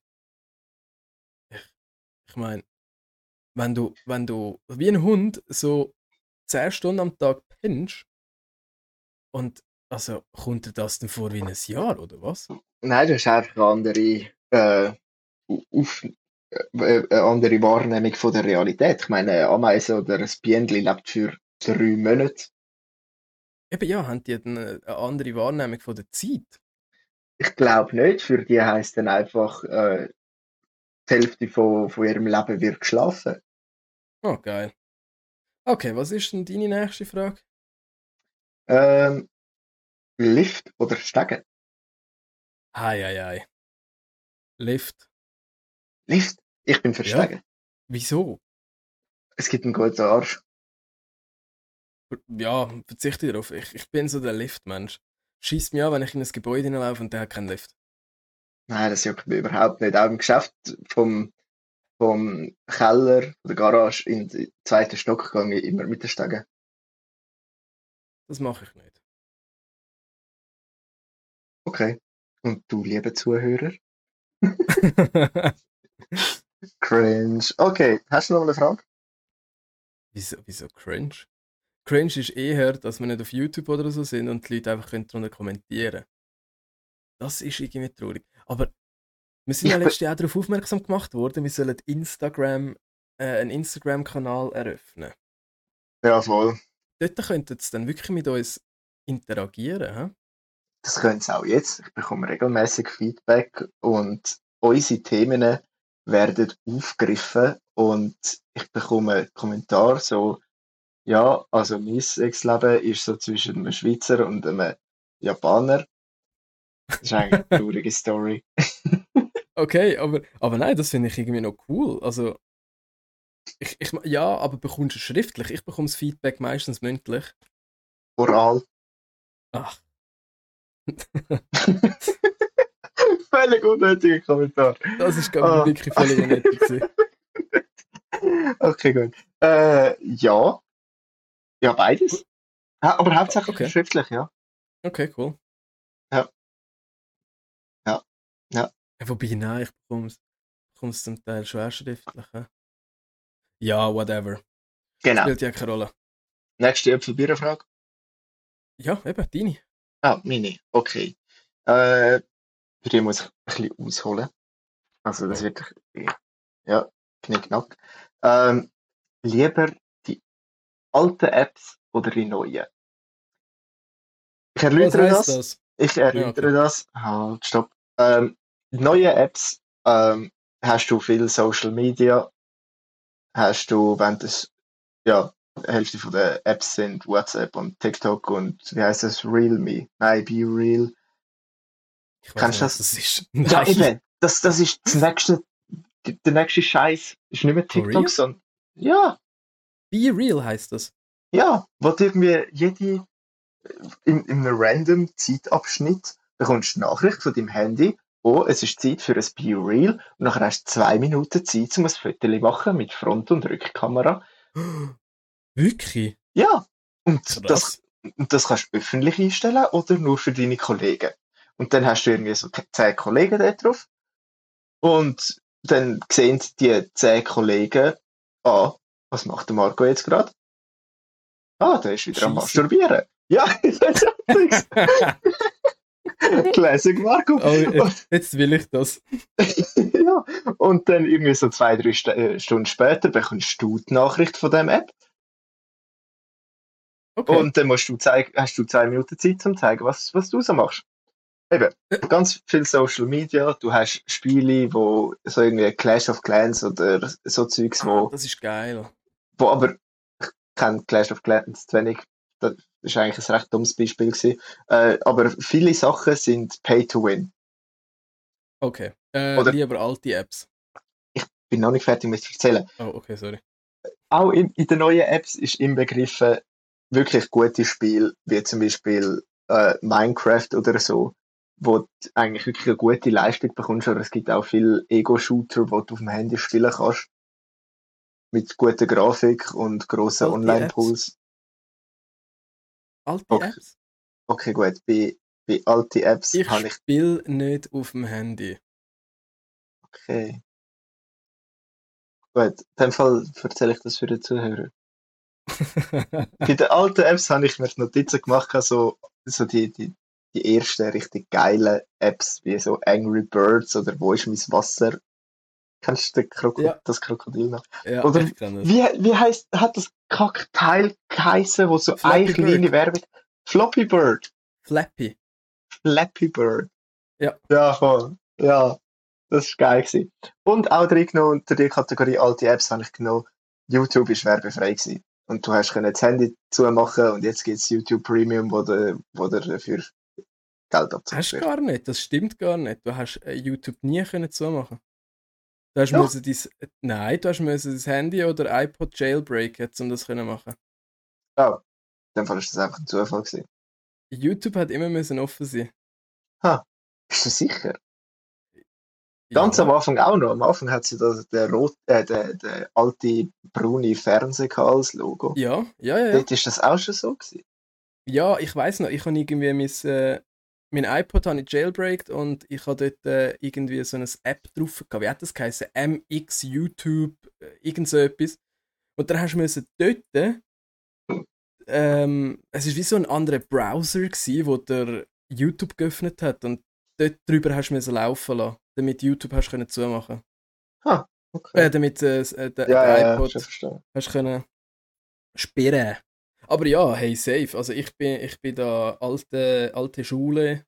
Ich, ich meine, wenn du, wenn du wie ein Hund so 10 Stunden am Tag pennst und also kommt dir das denn vor wie ein Jahr, oder was? Nein, das ist einfach eine andere, äh, auf, äh, eine andere Wahrnehmung von der Realität. Ich meine, eine Ameise oder ein Bienenli lebt für drei Monate. Eben ja, haben die eine, eine andere Wahrnehmung von der Zeit? Ich glaube nicht. Für die heisst dann einfach, äh, die Hälfte von, von ihrem Leben wird geschlafen. Oh, geil. Okay, was ist denn deine nächste Frage? Ähm, Lift oder Stegen? Ei, ei, ei. Lift. Lift. Ich bin für Ja. Stegen. Wieso? Es gibt einen guten Arsch. Ja, verzichte darauf. Ich, ich bin so der Liftmensch. Schießt mich an, wenn ich in ein Gebäude hineinlaufe und der hat keinen Lift. Nein, das juckt mich überhaupt nicht. Auch im Geschäft vom, vom Keller, von der Garage in den zweiten Stock gehe ich immer mit den Stegen. Das mache ich nicht. Okay. Und du, liebe Zuhörer? Cringe. Okay, hast du noch eine Frage? wieso, wieso cringe? Cringe ist eher, dass wir nicht auf YouTube oder so sind und die Leute einfach können darunter kommentieren Das ist irgendwie traurig. Aber wir sind ja letztes Jahr darauf aufmerksam gemacht worden, wir sollen Instagram, äh, einen Instagram-Kanal eröffnen. Ja, voll. Dort könnten sie dann wirklich mit uns interagieren. Hä? Das können sie auch jetzt. Ich bekomme regelmäßig Feedback und unsere Themen werden aufgegriffen und ich bekomme Kommentare so, ja, also mein Sexleben ist so zwischen einem Schweizer und einem Japaner. Das ist eigentlich eine traurige Story. Okay, aber, aber nein, das finde ich irgendwie noch cool. Also, ich, ich, ja, aber bekommst du es schriftlich? Ich bekomme das Feedback meistens mündlich. Oral. Ach, Völlig unnötiger Kommentar. das ist glaube ich Ah. wirklich völlig unnötig. Okay, gut. Äh, ja. Ja, beides. Ha, aber hauptsächlich Okay. schriftlich, ja. Okay, cool. Ja. Ja. Ja. Wobei, nein, ich bekomme es bekomme es zum Teil schwer schriftlich. Ja, whatever. Genau. Spielt ja keine Rolle. Nächste Äpfelbierfrage. Ja, eben, deine. Ah, meine. Okay. Äh, für die muss ich ein bisschen ausholen. Also, das wird, ja, knickknack. Ähm, lieber die alten Apps oder die neuen? Ich erläutere das. das? Ich erläutere okay. das. Halt, stopp. Ähm, neue Apps ähm, hast du viel Social Media. Hast du, wenn das, ja, Hälfte von der Apps sind WhatsApp und TikTok und wie heißt das? Realme. Nein, Be Real. Ich nicht, du was das ist. Ja, eben. Das, das ist das nächste, der nächste Scheiß. Ist nicht mehr TikTok, sondern, ja, Be real heißt das. ja, wo du irgendwie jede, in, in einem random Zeitabschnitt bekommst du eine Nachricht von deinem Handy, oh, es ist Zeit für ein Be Real und nachher hast du zwei Minuten Zeit, um ein Foto zu machen mit Front- und Rückkamera. Wirklich? Ja, und das, und das kannst du öffentlich einstellen oder nur für deine Kollegen. Und dann hast du irgendwie so zehn Kollegen da drauf und dann sehen die zehn Kollegen, ah, was macht der Marco jetzt gerade? Ah, der ist wieder am Scheisse. Masturbieren. Ja, das ist Classic Marco. oh, jetzt, will ich das. ja, und dann irgendwie so zwei, drei äh, Stunden später bekommst du die Nachricht von dem App Okay. und dann musst du zeigen, hast du zwei Minuten Zeit, um zu zeigen, was, was du so machst. Eben, ganz viel Social Media, du hast Spiele, wo so irgendwie Clash of Clans oder so Zeugs, ah, wo, das ist geil. wo aber, ich kenne Clash of Clans zu wenig, da- Das war eigentlich ein recht dummes Beispiel. Gewesen. Äh, aber viele Sachen sind Pay to Win. Okay. Äh, Oder- lieber alte Apps. Bin noch nicht fertig mit erzählen. Oh, okay, sorry. Auch in, in den neuen Apps ist inbegriffen wirklich gute Spiele, wie zum Beispiel äh, Minecraft oder so, wo du eigentlich wirklich eine gute Leistung bekommst, aber es gibt auch viele Ego-Shooter, wo du auf dem Handy spielen kannst. Mit guter Grafik und grossen Online-Pools. Alte Okay. Apps? Okay, gut. Bei, bei alten Apps Ich habe ich. spiele nicht auf dem Handy. Okay. Gut, in dem Fall erzähle ich das für die Zuhörer. Bei den alten Apps habe ich mir Notizen gemacht, so, so die, die, die ersten richtig geilen Apps, wie so Angry Birds oder Wo ist mein Wasser? Kennst du den Kroko Ja. das Krokodil noch? ja, Oder. Wie, wie heißt, hat das Kackteil geheißen, wo so Flappy eine kleine Bird. Werbung. Floppy Bird. Flappy. Flappy Bird. Ja. Ja, voll. Ja. Das war geil. Gewesen. Und auch drin genommen, unter die Kategorie alte Apps habe ich genommen, YouTube ist werbefrei gewesen. Und du hast können das Handy zumachen und jetzt gibt es YouTube Premium, wo du, wo du dafür Geld Hast abzahlst. du gar nicht, das stimmt gar nicht. Du hast äh, YouTube nie können zumachen. Du hast müssen dein, nein, du hast müssen das Handy oder iPod jailbreaken, um das können machen. Oh. In dem Fall ist das einfach ein Zufall gewesen. YouTube hat immer müssen offen sein. Bist du sicher? Ganz am ja. Anfang auch noch. Am Anfang hat sie da den, rot, äh, den, den alte braune Fernseher als Logo. Ja, ja, ja. Dort ist das auch schon so gewesen. ja ich weiß noch, ich habe irgendwie mein, äh, mein iPod habe ich jailbreakt und ich habe dort äh, irgendwie so eine App drauf gehabt. Wie hat das geheißen? MX YouTube, äh, irgend so etwas. Und dann hast du müssen dort, ähm, es ist wie so ein anderer Browser gsi, wo der YouTube geöffnet hat und dort drüber hast du müssen laufen lassen, damit YouTube hast können zumachen. Okay. Äh, damit äh, äh, der, ja, der ja, ja, iPod verstanden. hast können sperren. Aber ja, hey, safe. Also ich bin, ich bin da alte, alte Schule,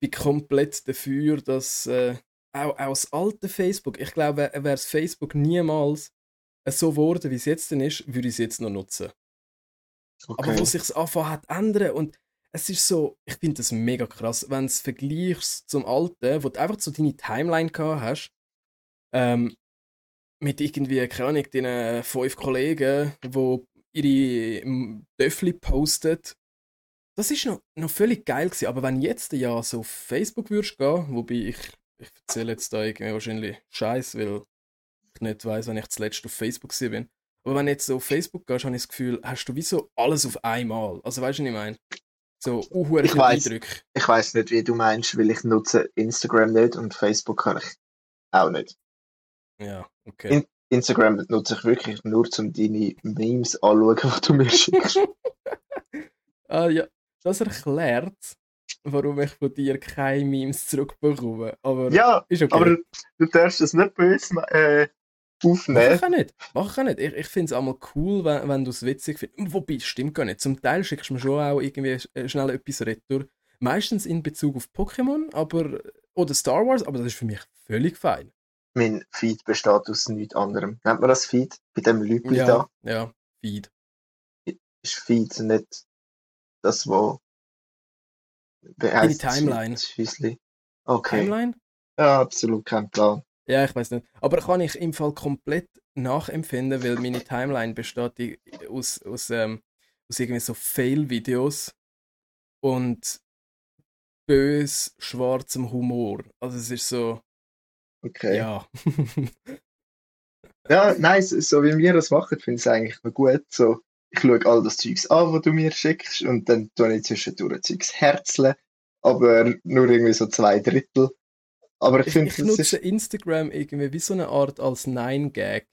bin komplett dafür, dass äh, auch, auch das alte Facebook, ich glaube, wäre es Facebook niemals so geworden, wie es jetzt denn ist, würde ich es jetzt noch nutzen. Aber Okay. wo sich es anfangen hat ändern und es ist so, ich finde das mega krass, wenn du es vergleichst zum Alten, wo du einfach so deine Timeline gehabt hast, ähm, mit irgendwie, keine Ahnung, deinen fünf Kollegen, die ihre Töffli postet. Das ist noch, noch völlig geil gewesen. Aber wenn jetzt ja so auf Facebook würdest gehen, wobei ich, ich erzähle jetzt da irgendwie wahrscheinlich Scheiß, weil ich nicht weiß, wann ich zuletzt auf Facebook bin. Aber wenn du jetzt so auf Facebook gehst, habe ich das Gefühl, hast du wie so alles auf einmal. Also weißt du, was ich meine? So, uh, Ich weiss. Ich weiß nicht, wie du meinst, weil ich nutze Instagram nicht und Facebook kann ich auch nicht. Ja, okay. In- Instagram nutze ich wirklich nur, um deine Memes anzuschauen, die du mir schickst. Ah ja, das erklärt, warum ich von dir keine Memes zurückbekomme. Aber ja, okay. aber du darfst das nicht böse äh, Mach aufnehmen. ich auch nicht. Mach ich auch nicht. Ich, ich finde es einmal cool, wenn, wenn du es witzig findest. Wobei, stimmt gar nicht. Zum Teil schickst du mir schon auch irgendwie sch- schnell etwas retour. Meistens in Bezug auf Pokémon aber, oder Star Wars, aber das ist für mich völlig fein. Mein Feed besteht aus nichts anderem. Nennt man das Feed? Bei dem Lübli Ja, da ja, Feed. ist Feed nicht das, wo. Wie Deine Timeline. Okay. Timeline? Ja, absolut kein Plan. Ja, ich weiß nicht. Aber kann ich im Fall komplett nachempfinden, weil meine Timeline besteht aus, aus, ähm, aus irgendwie so Fail-Videos und bös schwarzem Humor. Also es ist so, Okay. ja. Ja, nein, so, so wie wir das machen, finde ich es eigentlich noch gut. So, ich schaue all das Zeugs an, was du mir schickst, und dann tue ich zwischendurch Zeugs herzeln, aber nur irgendwie so zwei Drittel. Aber ich Ich, finde, ich nutze ist Instagram irgendwie wie so eine Art als Nein-Gag.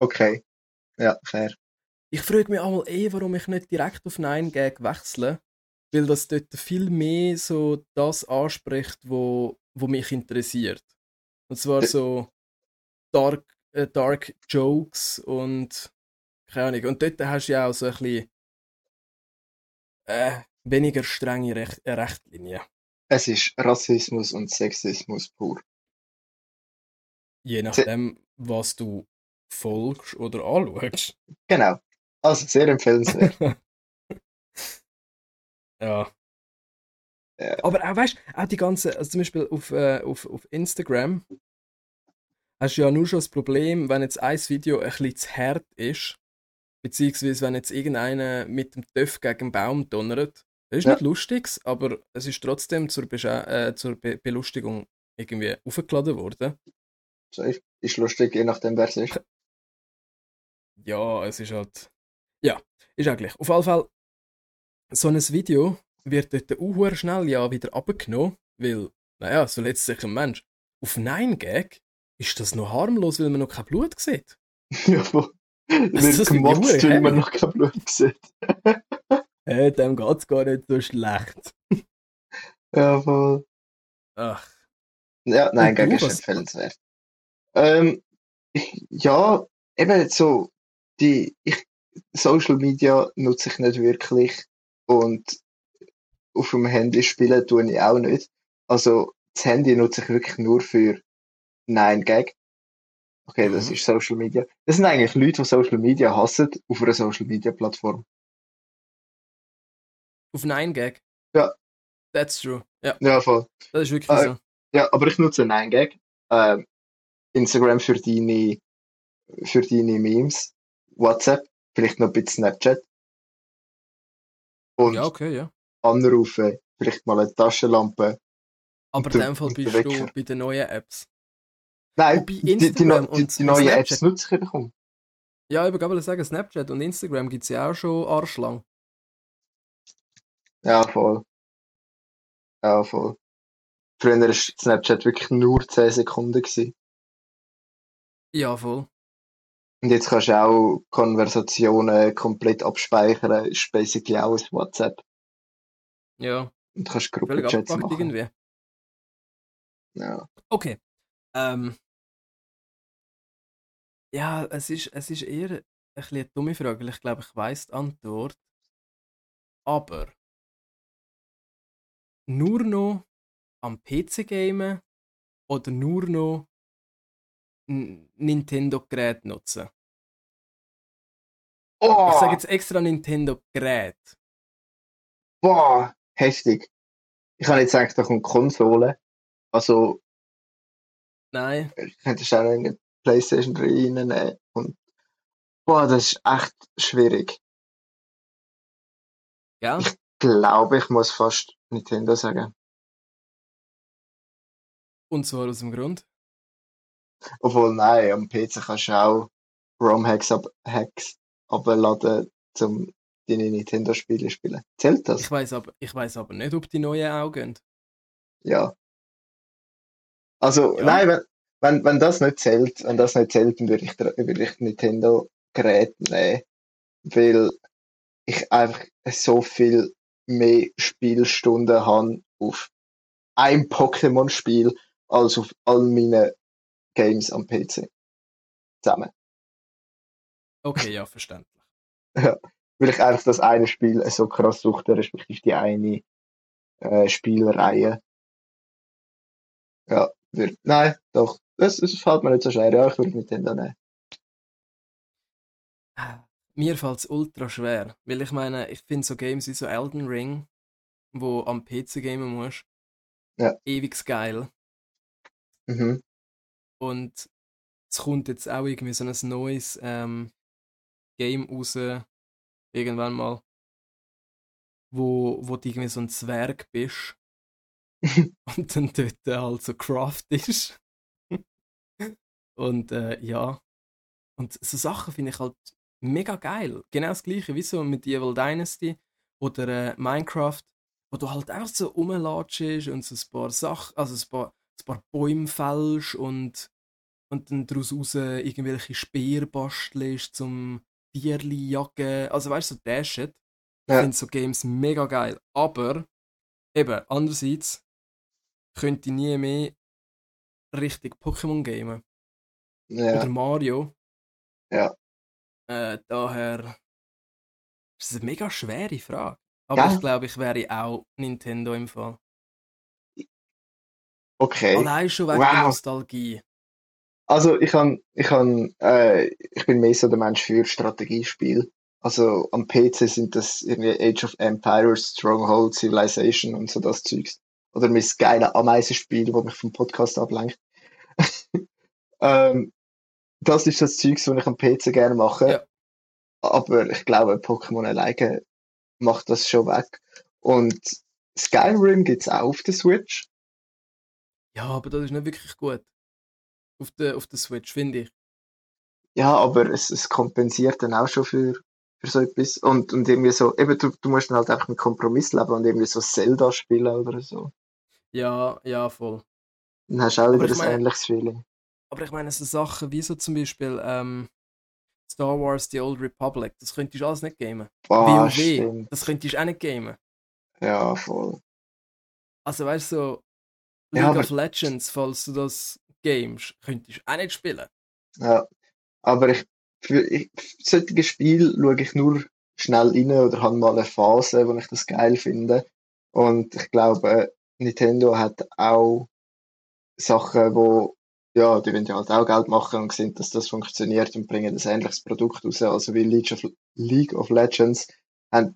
okay. Ja, fair. Ich frage mich einmal eh, warum ich nicht direkt auf Nein-Gag wechsle, weil das dort viel mehr so das anspricht, wo, wo mich interessiert. Und zwar so Dark, äh, Dark Jokes und keine Ahnung. Und dort hast du ja auch so ein bisschen äh, weniger strenge Recht, äh, Rechtlinien. Es ist Rassismus und Sexismus pur. Je nachdem, was du folgst oder anschaust. Genau. Also sehr empfehlenswert. Ja. Ja. Aber auch, weißt du, auch die ganze, also zum Beispiel auf, äh, auf, auf Instagram hast du ja nur schon das Problem, wenn jetzt ein Video ein bisschen zu hart ist, beziehungsweise wenn jetzt irgendeiner mit dem Töff gegen einen Baum donnert. Das ist Ja. nicht lustig, aber es ist trotzdem zur, Besche äh, zur Be Belustigung irgendwie aufgeladen worden. So ist, ist lustig, je nachdem, wer es ist. Ja, es ist halt. Ja, ist gleich. Auf jeden Fall, so ein Video wird dort auch schnell ja wieder abgenommen, weil, naja, so letzt sich ein Mensch. Auf 9gag ist das noch harmlos, weil man noch kein Blut sieht. ja, voll. Das Wird gemotzt, weil man noch kein Blut sieht. Hey, dem geht's gar nicht so schlecht. Ja, voll. Ach, Ja, nein, ist was- empfehlenswert. Ähm, ich, ja, eben so, die, ich, Social Media nutze ich nicht wirklich und auf dem Handy spielen tue ich auch nicht. Also, das Handy nutze ich wirklich nur für 9gag. Okay, das Mhm. ist Social Media. Das sind eigentlich Leute, die Social Media hassen, auf einer Social Media Plattform. Auf 9gag? Ja. That's true. Ja, Ja, voll. das ist wirklich Ah, so. Ja, aber ich nutze 9gag. Ähm, Instagram für deine, für deine Memes, WhatsApp, vielleicht noch ein bisschen Snapchat. Und Ja, okay, ja. anrufen, vielleicht mal eine Taschenlampe. Aber in dem Fall bist du bei den neuen Apps. Nein, Wobei die, die, Instagram no- die, und die neuen Apps nutze ich bekommen. Ja, ich wollte sagen, Snapchat und Instagram gibt es ja auch schon arschlang. Ja, voll. Ja, voll. Früher war Snapchat wirklich nur 10 Sekunden. Gewesen. Ja, voll. Und jetzt kannst du auch Konversationen komplett abspeichern. Ist basically auch ein WhatsApp. Ja, Und kannst Gruppenchats machen. irgendwie. Ja. Okay. Ähm. Ja, es ist, es ist eher ein eine dumme Frage, weil ich glaube, ich weiß die Antwort. Aber nur noch am PC gamen oder nur noch Nintendo-Gerät nutzen? Oh, Ich sage jetzt extra Nintendo-Gerät. boah, heftig. Ich habe jetzt gedacht, da kommt Konsole. Also, Nein, ich könnte schnell eine Playstation 3 reinnehmen. Und, boah, das ist echt schwierig. gell? Ich glaube, ich muss fast Nintendo sagen. Und zwar aus dem Grund. Obwohl, nein, am PC kannst du auch ROM-Hacks ab Hacks abladen, um deine Nintendo-Spiele spielen. Zählt das? Ich weiß aber, ich weiß aber nicht, ob die neuen auch gehen. Ja. Also, Ja. nein, wenn, wenn, wenn das nicht zählt, wenn das nicht zählt, dann würde ich, würde ich Nintendo-Gerät nehmen. Weil ich einfach so viel mehr Spielstunden habe auf einem Pokémon-Spiel als auf all meinen Games am PC. Zusammen. Okay, ja, verständlich. Weil ich einfach das eine Spiel so krass suchte, respektive die eine äh, Spielreihe. Ja, würd, nein, doch. Das, das fällt mir nicht so schwer. Ja, ich würde Nintendo nehmen. Mir fällt es ultra schwer, weil ich meine, ich finde so Games wie so Elden Ring, wo am PC gamen musst, Ja. ewig geil. Mhm. Und es kommt jetzt auch irgendwie so ein neues ähm, Game raus, irgendwann mal, wo, wo du irgendwie so ein Zwerg bist und dann dort halt so Craft ist. und äh, ja, und so Sachen finde ich halt mega geil. Genau das gleiche wie so mit Evil Dynasty oder äh, Minecraft, wo du halt einfach so rumlatschst und so ein paar Sachen, also ein paar, ein paar Bäume fällst und, und dann daraus raus irgendwelche Speer bastelst zum Tierli jagen. Also weißt du, so der Shit. Ich Ja. finde so Games mega geil. Aber eben, andererseits könnte ich nie mehr richtig Pokémon gamen. Ja. Oder Mario. Ja. Äh, daher ist es eine mega schwere Frage. Aber Ja. ich glaube, ich wäre auch Nintendo im Fall. Okay. Allein schon wegen Wow. der Nostalgie. Also ich kann, ich kann, äh, ich bin mehr so der Mensch für Strategiespiel. Also am PC sind das irgendwie Age of Empires, Stronghold, Civilization und so das Zeugs. Oder mein geile Ameisenspiel, das mich vom Podcast ablenkt. ähm, das ist das Zeugs, was ich am PC gerne mache. Ja. Aber ich glaube, Pokémon alleine macht das schon weg. Und Skyrim gibt es auch auf der Switch. Ja, aber das ist nicht wirklich gut. Auf der, auf der Switch, finde ich. Ja, aber es, es kompensiert dann auch schon für, für so etwas. Und, und irgendwie so, eben, du, du musst dann halt einfach mit Kompromiss leben und irgendwie so Zelda spielen oder so. Ja, ja, voll. Dann hast du auch Aber wieder ein ähnliches Feeling. Aber ich meine, so Sachen wie so zum Beispiel ähm, Star Wars The Old Republic, das könntest du alles nicht gamen. Boah, WoW, das könntest du auch nicht gamen. Ja, voll. Also weißt du, so League Ja, of Legends, falls du das gamest, könntest du auch nicht spielen. Ja. Aber ich, für, ich, für solche Spiele schaue ich nur schnell rein oder habe mal eine Phase, wo ich das geil finde. Und ich glaube, Nintendo hat auch Sachen, wo, ja, die wollen ja halt auch Geld machen und sehen, dass das funktioniert und bringen ein ähnliches Produkt raus. Also wie League of, League of Legends hat,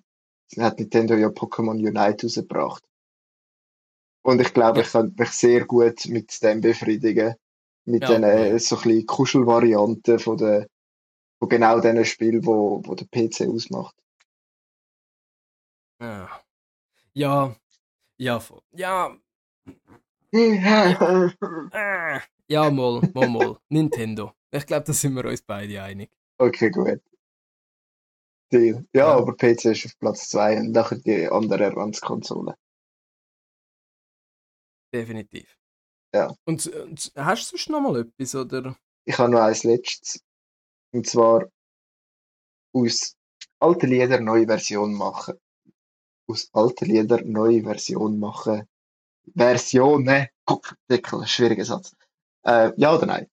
hat Nintendo ja Pokémon Unite rausgebracht. Und ich glaube, ich kann mich sehr gut mit dem befriedigen. Mit Ja, den äh, so ein bisschen Kuschelvarianten von der, von genau diesen Spielen, wo, wo der PC ausmacht. Ja, ja, ja. Ja, ja, äh, ja, mal, mal, mal. Nintendo. Ich glaube, da sind wir uns beide einig. Okay, gut. Deal. Ja, Ja. aber PC ist auf Platz 2 und nachher die andere Advanced-Konsole. Definitiv. Ja. Und, und hast du sonst noch mal etwas, oder? Ich habe noch eins letztes. Und zwar aus alten Lieder neue Version machen. Aus alten Lieder neue Version machen. Versionen. Kopfdeckel, schwieriger Satz. Äh, ja oder nein?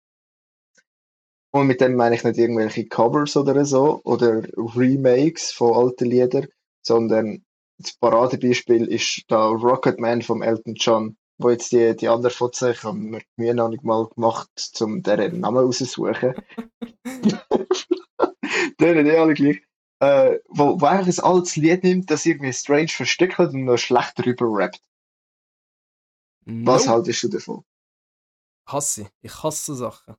Und mit dem meine ich nicht irgendwelche Covers oder so oder Remakes von alten Liedern, sondern das Paradebeispiel ist da Rocketman vom Elton John, wo jetzt die, die andere Fotze, ich habe mir die Mühe noch nicht mal gemacht, um deren Namen rauszusuchen. Denen eh alle gleich. Äh, wo, wo eigentlich ein altes Lied nimmt, das irgendwie strange versteckt und noch schlecht drüber rappt. Was No. haltest du davon? Hasse. Ich hasse Sachen.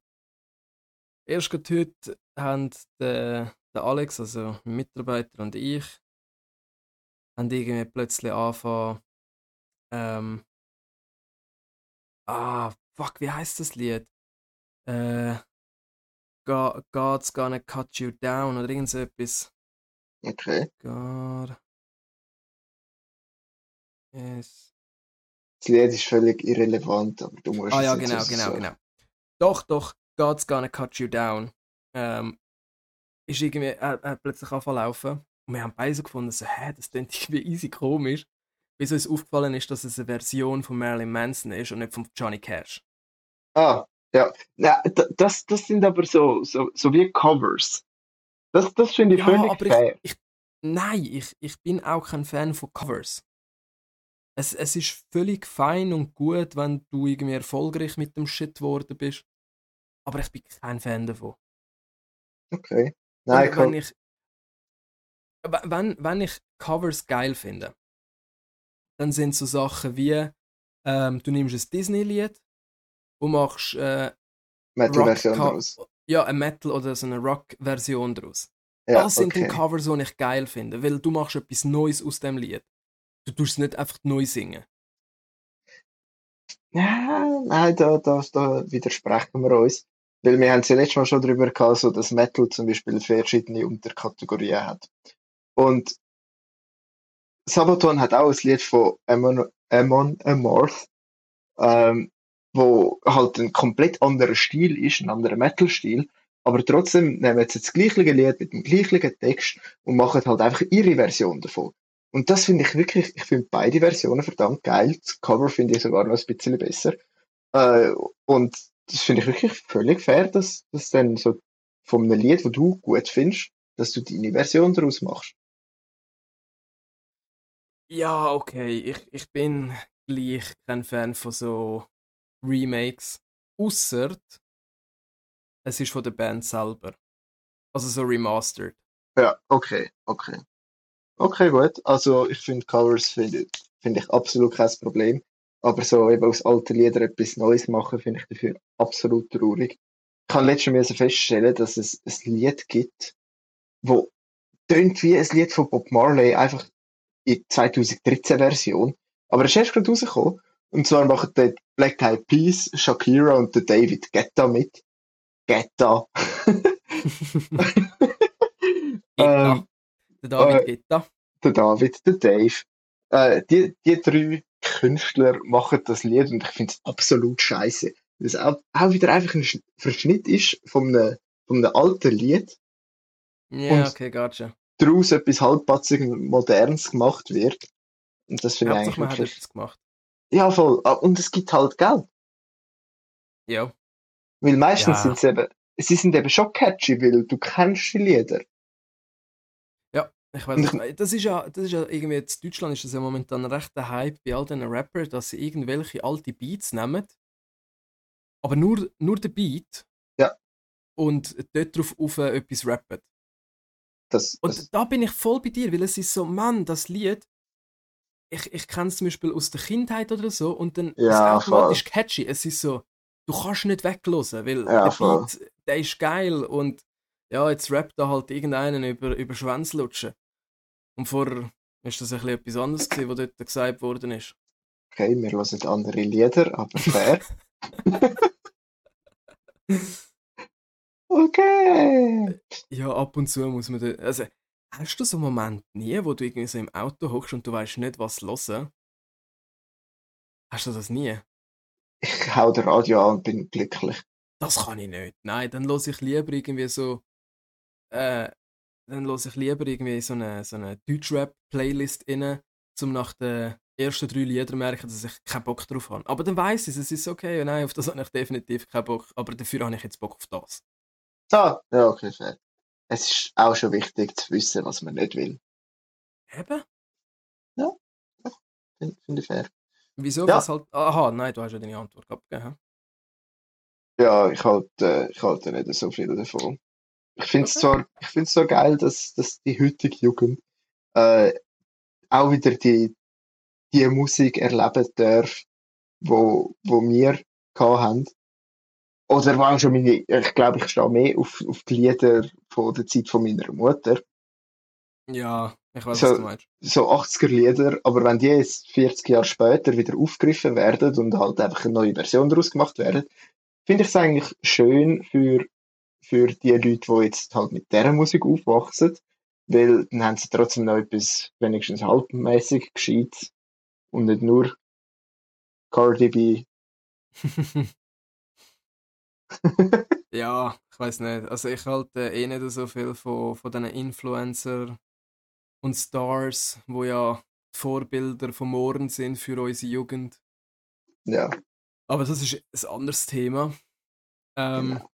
Erst heute haben der, der Alex, also mein Mitarbeiter und ich, haben irgendwie plötzlich angefangen, ähm, ah, fuck, wie heißt das Lied? Äh, Go- God's gonna cut you down oder irgend so etwas. Okay. God is Das Lied ist völlig irrelevant, aber du musst Ah ja, genau, genau, raussuchen. genau. Doch, doch, God's gonna cut you down. Ähm, ist irgendwie, er, er hat plötzlich laufen. Und wir haben beide so gefunden, so, hä, das klingt irgendwie easy komisch. Bis uns aufgefallen ist, dass es eine Version von Marilyn Manson ist und nicht von Johnny Cash. Ah, ja. ja das, das sind aber so, so, so wie Covers. Das, das finde ich Ja, völlig aber fair. ich, ich, nein, ich, ich bin auch kein Fan von Covers. Es, es ist völlig fein und gut, wenn du irgendwie erfolgreich mit dem Shit geworden bist. Aber ich bin kein Fan davon. Okay. Nein, wenn ich, wenn, wenn ich Covers geil finde, dann sind so Sachen wie, ähm, du nimmst ein Disney-Lied und machst äh, Metal-Version daraus. ja, eine Metal- oder so eine Rock-Version daraus. Ja, das sind okay. die Covers, die ich geil finde, weil du machst etwas Neues aus dem Lied. Du tust es nicht einfach neu singen. Ja, nein, da, da, da widersprechen wir uns. Weil wir haben es ja letztes Mal schon darüber gehabt, so dass Metal zum Beispiel verschiedene Unterkategorien hat. Und Sabaton hat auch ein Lied von Amon, Amon Amarth, ähm, wo halt ein komplett anderer Stil ist, ein anderer Metal-Stil, aber trotzdem nehmen sie das gleiche Lied mit dem gleichen Text und machen halt einfach ihre Version davon. Und das finde ich wirklich, ich finde beide Versionen verdammt geil. Das Cover finde ich sogar noch ein bisschen besser. Äh, und das finde ich wirklich völlig fair, dass das dann so von einem Lied, das du gut findest, dass du deine Version daraus machst. Ja, okay, ich, ich bin gleich kein Fan von so Remakes. Ausser es ist von der Band selber. Also so remastered. Ja, okay, okay. Okay, gut. Also ich finde Covers finde find ich absolut kein Problem. Aber so eben aus alten Liedern etwas Neues machen, finde ich dafür absolut traurig. Ich habe letztes Mal feststellen, dass es ein Lied gibt, wo tönt wie ein Lied von Bob Marley, einfach in 2013 Version. Aber es ist erst gerade rausgekommen. Und zwar machen die Black Eyed Peas, Shakira und der David Guetta mit. Guetta. Ähm, Der David äh, Gitta. der David, der Dave. Äh, die, die drei Künstler machen das Lied und ich finde es absolut scheiße. Es auch, auch wieder einfach ein Sch- Verschnitt ist von einem, von einem alten Lied, Ja, und- okay, gotcha. daraus etwas halbpatzig Modernes gemacht wird. Und das finde ich eigentlich man hat etwas gemacht. Ja, voll. Ah, Und es gibt halt Geld. Ja. Weil meistens Ja. sind sie eben, sie sind eben schon catchy, weil du kennst die Lieder. Ja, ich weiß Und meinst. Das ist ja, das ist ja irgendwie, in Deutschland ist das ja momentan ein rechter Hype bei all diesen Rappern, dass sie irgendwelche alte Beats nehmen, aber nur, nur den Beat Ja. und dort drauf auf äh, etwas rappen. Das, Und das, da bin ich voll bei dir, weil es ist so, Mann, das Lied, ich, ich kenne es zum Beispiel aus der Kindheit oder so und dann ist es Ja, automatisch catchy. Es ist so, du kannst nicht weglosen, weil Ja, der voll. Beat, der ist geil und ja, jetzt rappt da halt irgendeinen über, über Schwänze lutschen. Und vorher ist das ein bisschen etwas anderes gewesen, was dort gesagt worden ist. okay, wir hören andere Lieder, aber fair. okay. Ja, ab und zu muss man da, also, hast du so einen Moment nie, wo du irgendwie so im Auto hockst und du weißt nicht, was hören? Hast du das nie? Ich hau das Radio an und bin glücklich. Das kann ich nicht. Nein, dann höre ich lieber irgendwie so. Äh, dann höre ich lieber irgendwie so eine, so eine Deutschrap-Playlist inne, um nach den ersten drei Liedern merken, dass ich keinen Bock drauf habe. Aber dann weiß ich, es ist okay. Nein, auf das habe ich definitiv keinen Bock. Aber dafür habe ich jetzt Bock auf das. So, ja, okay, fair. Es ist auch schon wichtig zu wissen, was man nicht will. Eben? Finde find ich fair. Wieso? Ja. Halt. Aha, nein, du hast ja deine Antwort abgegeben. Ja, ich halte, ich halte nicht so viel davon. Ich finde es Okay. ich es so geil, dass, dass die heutige Jugend äh, auch wieder die, die Musik erleben darf, wo, wo wir haben. Oder auch schon meine, ich glaube, ich stehe mehr auf, auf die Lieder von der Zeit von meiner Mutter. Ja, ich weiß, So- was du meinst. So 80er Lieder, aber wenn die jetzt 40 Jahre später wieder aufgegriffen werden und halt einfach eine neue Version daraus gemacht werden, finde ich es eigentlich schön für, für die Leute, die jetzt halt mit dieser Musik aufwachsen, weil dann haben sie trotzdem noch etwas wenigstens halbmäßig gescheit und nicht nur Cardi B. Ja, ich weiß nicht. Also ich halte eh nicht so viel von, von diesen Influencer und Stars, wo ja die Vorbilder von morgen sind für unsere Jugend. Ja, Aber das ist ein anderes Thema. Ähm, Genau.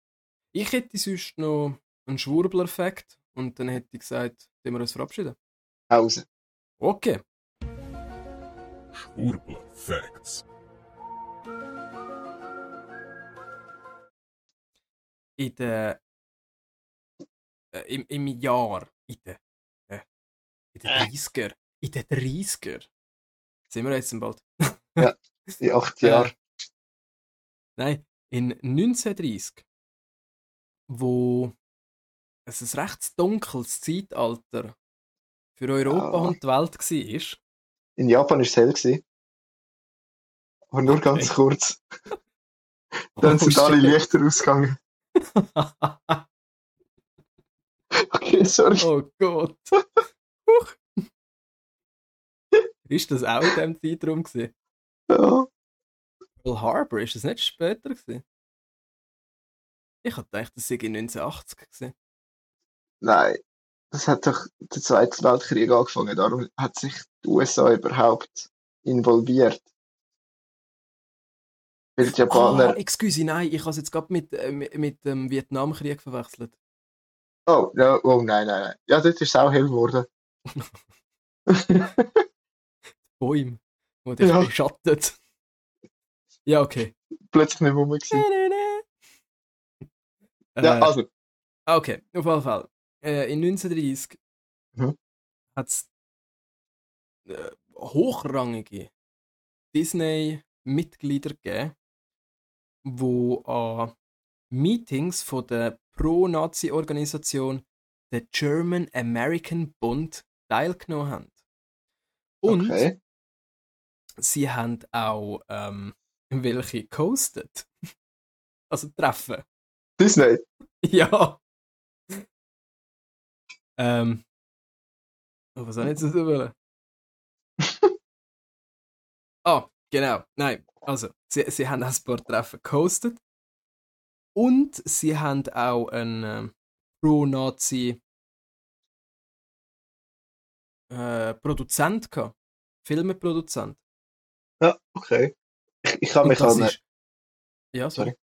Ich hätte sonst noch einen Schwurbler-Effekt und dann hätte ich gesagt, dass wir uns verabschieden. Pause. Okay. Schwurbler Facts. In der, äh, im, Im Jahr, in den, äh, in den Äh. 30er, in den 30er, sind wir jetzt bald? In acht Äh, Jahren. Nein, in 1930, wo es ein recht dunkles Zeitalter für Europa Ah. und die Welt war. In Japan war es hell. Gewesen. Aber nur ganz Okay. kurz. Dann sind alle Lichter ausgegangen. Okay, sorry. oh Gott. Huch. Ist das auch in diesem Zeitraum gewesen? Ja. Pearl Harbor, ist das nicht später gewesen? Ich hatte gedacht, das sei in 1980 gewesen. Nein, das hat doch der Zweite Weltkrieg angefangen, darum hat sich die USA überhaupt involviert. Weil die Ah, Japaner. excuse, nein, ich habe es jetzt gerade mit, äh, mit, mit dem Vietnamkrieg verwechselt. Oh, ja, oh nein, nein, nein. Ja, dort ist es auch hell geworden. Bäume, wo dich Ja. beschattet. Ja, okay. Plötzlich nicht rum. Ja, also, Okay, auf jeden Fall. äh, in 1930 Mhm. hat es äh, hochrangige Disney-Mitglieder gegeben, die an Meetings von der Pro-Nazi-Organisation der German American Bund teilgenommen haben. Und Okay. sie haben auch ähm, welche gehostet. Also Treffen. Disney. Ja. Ähm. Oh, was soll ich jetzt so wollen? ah, genau. Nein, also, sie, sie haben ein paar Treffen gehostet. Und sie haben auch einen ähm, Pro-Nazi äh, Produzent gehabt. Filmeproduzent. Ja, okay. Ich, ich kann mich an ist- Ja, sorry. Sorry.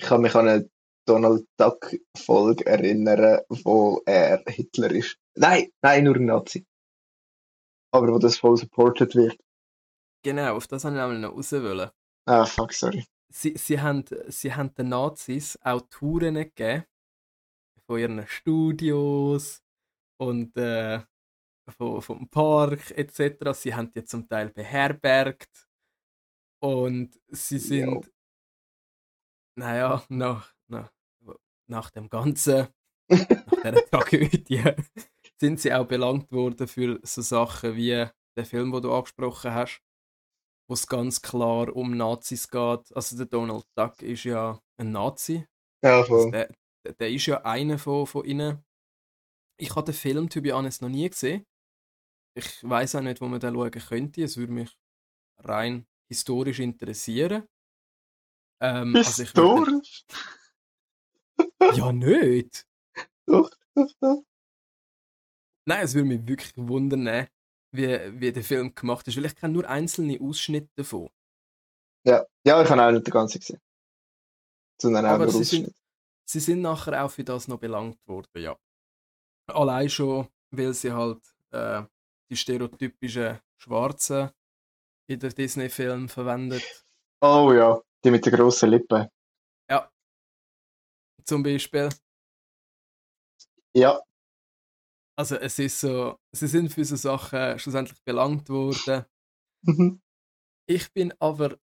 Ich kann mich an eine Donald Duck Folge erinnern, wo er Hitler ist. Nein, nein, nur ein Nazi. Aber wo das voll supported wird. Genau, auf das habe ich nämlich noch raus wollen. Ah, fuck, sorry. sie, sie, haben, sie haben den Nazis auch Touren gegeben von ihren Studios und äh, von, vom Park etc. Sie haben die zum Teil beherbergt und sie sind, Jo. Naja, nach, nach, nach dem Ganzen, nach dieser Tragödie, sind sie auch belangt worden für so Sachen wie den Film, den du angesprochen hast, wo es ganz klar um Nazis geht. Also der Donald Duck ist ja ein Nazi. Ja, Also voll. der, der- der ist ja einer von, von ihnen. Ich habe den Film, to be honest, noch nie gesehen. Ich weiß auch nicht, wo man den schauen könnte. Es würde mich rein historisch interessieren. Ähm, also ich würde- Historisch? Ja, nicht. Doch, doch, doch. Nein, es würde mich wirklich wundern, wie, wie der Film gemacht ist, weil ich kenne nur einzelne Ausschnitte davon. Ja, ja, ich habe auch nicht den ganzen gesehen. Sondern auch Aber nur sie sind-. Sie sind nachher auch für das noch belangt worden, ja. Allein schon, weil sie halt äh, die stereotypischen Schwarzen in den Disney-Filmen verwendet. Oh ja, die mit den grossen Lippen. Zum Beispiel. Ja, Also es ist so, sie sind für so Sachen schlussendlich belangt worden. mhm. Ich bin aber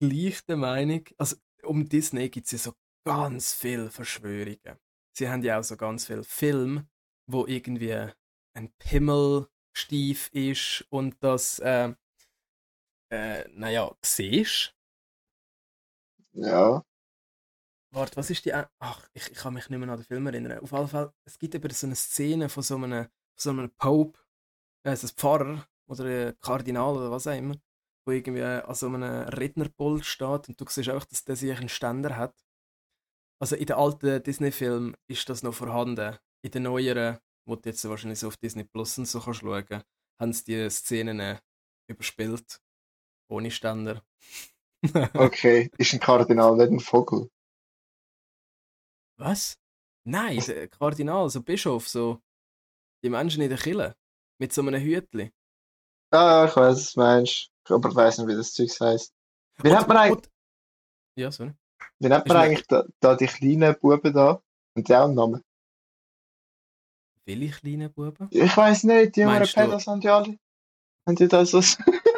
gleich der Meinung, also um Disney gibt es ja so ganz viele Verschwörungen. Sie haben ja auch so ganz viele Filme, wo irgendwie ein Pimmelstief ist und das, äh, äh, naja, siehst. Ja. Warte, was ist die. Ach, ich, ich kann mich nicht mehr an den Film erinnern. Auf jeden Fall, es gibt eben so eine Szene von so einem, so einem Pope, äh, so ein Pfarrer oder ein Kardinal oder was auch immer, wo irgendwie an so einem Rednerpult steht und du siehst auch, dass der sich einen Ständer hat. Also in den alten Disney-Filmen ist das noch vorhanden. In den neueren, wo du jetzt wahrscheinlich so auf Disney Plus und so kannst schauen, haben sie die Szenen äh, überspielt. Ohne Ständer. Okay, ist ein Kardinal nicht ein Vogel? Was? Nein, der Kardinal, so Bischof, so die Menschen in der Kille mit so einem Hütli. Ah, ich weiß, was du meinst. Aber ich weiß nicht, wie das Zeug heisst. Wie nennt man eigentlich, Ja, sorry. wie nennt man eigentlich da, da die kleinen Buben da? Und die auch einen Namen? Welche kleinen Buben? Ich weiß nicht, die jungen Meinst du- Pedos haben die alle. Haben die da so.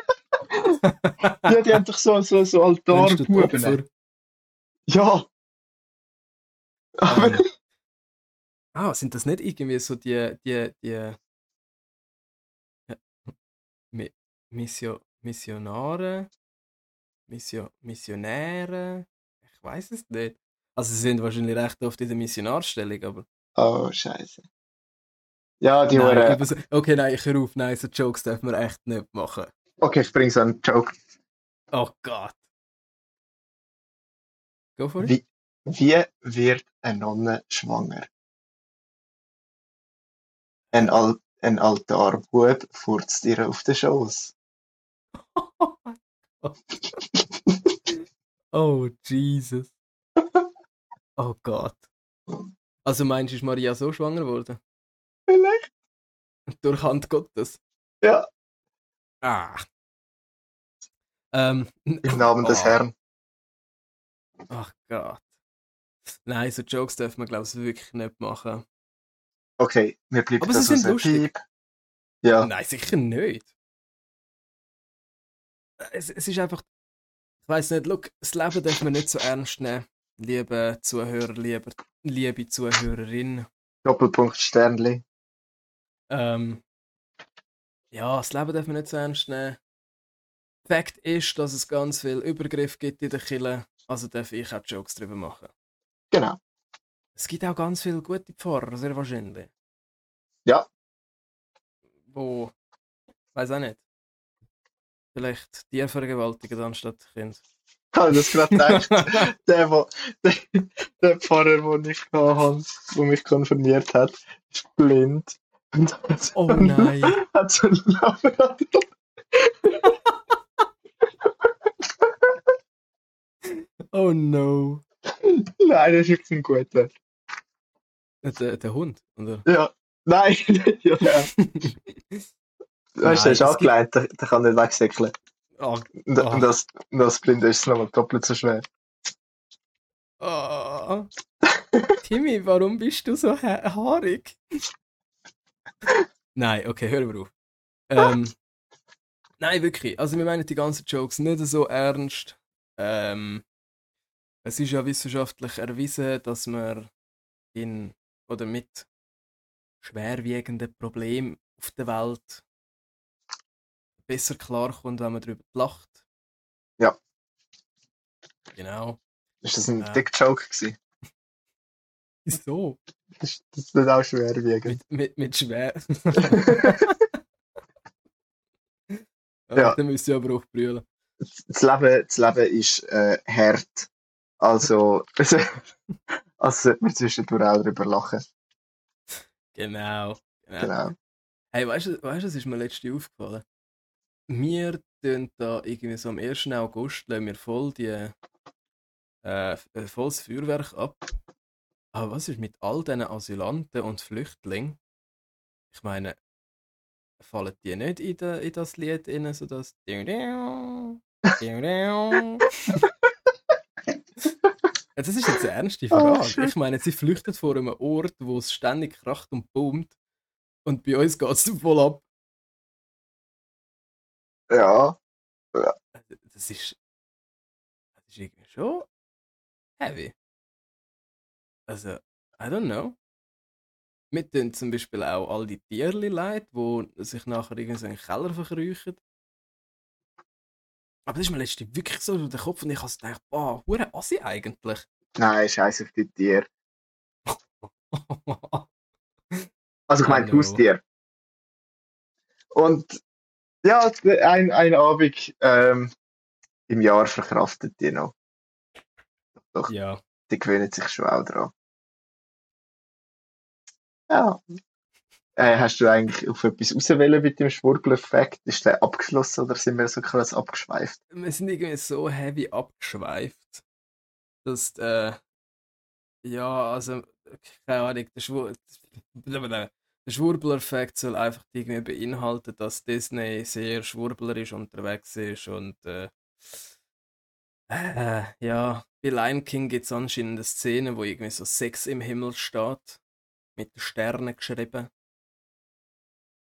ja, die haben doch so, so, so Altarbuben. Ja. Aber Ähm, ah, sind das nicht irgendwie so die, die, die Mi Missio Missionare? Missio Missionäre? Ich weiß es nicht. Also sie sind wahrscheinlich recht oft in der Missionarstellung, aber... Oh, scheiße. Ja, die Nein, so- okay, nein, ich auf. Nein, so Jokes dürfen wir echt nicht machen. Okay, ich bringe so einen Joke. Oh Gott. Go for it. Wie, wie wird eine Nonne schwanger? Ein, Al ein Altarbub furzt ihr auf den Schoß. Oh, Jesus. Oh Gott. Also meinst du, ist Maria so schwanger geworden? Vielleicht? Durch Hand Gottes? Ja, Ah. Ähm, im Namen des oh, Herrn. Ach Gott. Nein, so Jokes dürfen wir, glaube ich, wirklich nicht machen. Okay, wir bleiben Aber sie das sind aus dem lustig. Piep. Ja, Nein, sicher nicht. Es, es ist einfach. Ich weiß nicht, look, das Leben darf man nicht so ernst nehmen. Liebe Zuhörer, liebe, liebe Zuhörerin. Doppelpunkt Sternli. Ähm, ja, das Leben darf man nicht so ernst nehmen. Fakt ist, dass es ganz viel Übergriff gibt in der Kirche, also darf ich auch Jokes drüber machen. Genau. Es gibt auch ganz viele gute Pfarrer, sehr wahrscheinlich. Ja. Wo, weiß auch nicht. Vielleicht die vergewaltigen anstatt Kind. Ich habe das gerade gedacht. der, wo, der, der Pfarrer, den ich hatte, der mich konfirmiert hat, ist blind. Und hat so Oh nein. Hat so einen Labrador. Oh no. Nein, das ist ein guter. Der, der Hund, oder? Ja. Nein, ja. Weißt du, der ist angelegt, der, der kann nicht wegsäckeln. Ah, Und, Ah. und das, und das Blinde ist nochmal doppelt so schwer. ah. Timmy, warum bist du so ha haarig? Nein, okay, hören wir auf. Ähm, nein, wirklich. Also wir meinen die ganzen Jokes nicht so ernst. Ähm, es ist ja wissenschaftlich erwiesen, dass man in oder mit schwerwiegenden Problemen auf der Welt besser klarkommt, wenn man darüber lacht. Ja. Genau. Ist das ein Ja. Dick-Joke gewesen? Wieso? Das ist, das nicht auch schwerwiegend. Mit, mit, mit schwer. Ja. ja. Dann müsst ihr aber auch brüllen. das Leben, das Leben ist äh, hart. Also, also sollte man zwischendurch auch darüber lachen. Genau. genau. Genau. Hey, weißt du, weißt, du, was ist mir letztens aufgefallen? Wir tun da irgendwie so am 1. August lassen wir voll die äh, äh, volles Feuerwerk ab. Aber was ist mit all diesen Asylanten und Flüchtlingen? Ich meine, fallen die nicht in, de, in das Lied rein, so das Ja, das ist jetzt eine ernste Oh, Frage. ich meine, sie flüchten vor einem Ort, wo es ständig kracht und boomt. Und bei uns geht es voll ab. Ja, Das ist. Das ist irgendwie schon heavy. Also, I don't know. Wir tun zum Beispiel auch all die Tierli leid, die sich nachher irgendwie so in den Keller verkriechen. Aber das ist mir letztens wirklich so durch den Kopf und ich habe gedacht, boah, hure Assi eigentlich. nein, scheiß auf die Tiere. Also ich meine. Haustier. Und ja, ein, ein Abend ähm, im Jahr verkraftet die noch. Doch, ja. Die gewöhnen sich schon auch dran. Ja. Äh, hast du eigentlich auf etwas auswählen mit dem Schwurbel-Effekt? Ist der abgeschlossen oder sind wir so krass abgeschweift? wir sind irgendwie so heavy abgeschweift, dass äh, ja, also keine Ahnung, der, Schwur der Schwurbler-Effekt soll einfach irgendwie beinhalten, dass Disney sehr schwurblerisch unterwegs ist und äh, äh, ja, bei Lion King gibt es anscheinend eine Szene, wo irgendwie so Sex im Himmel steht, mit den Sternen geschrieben.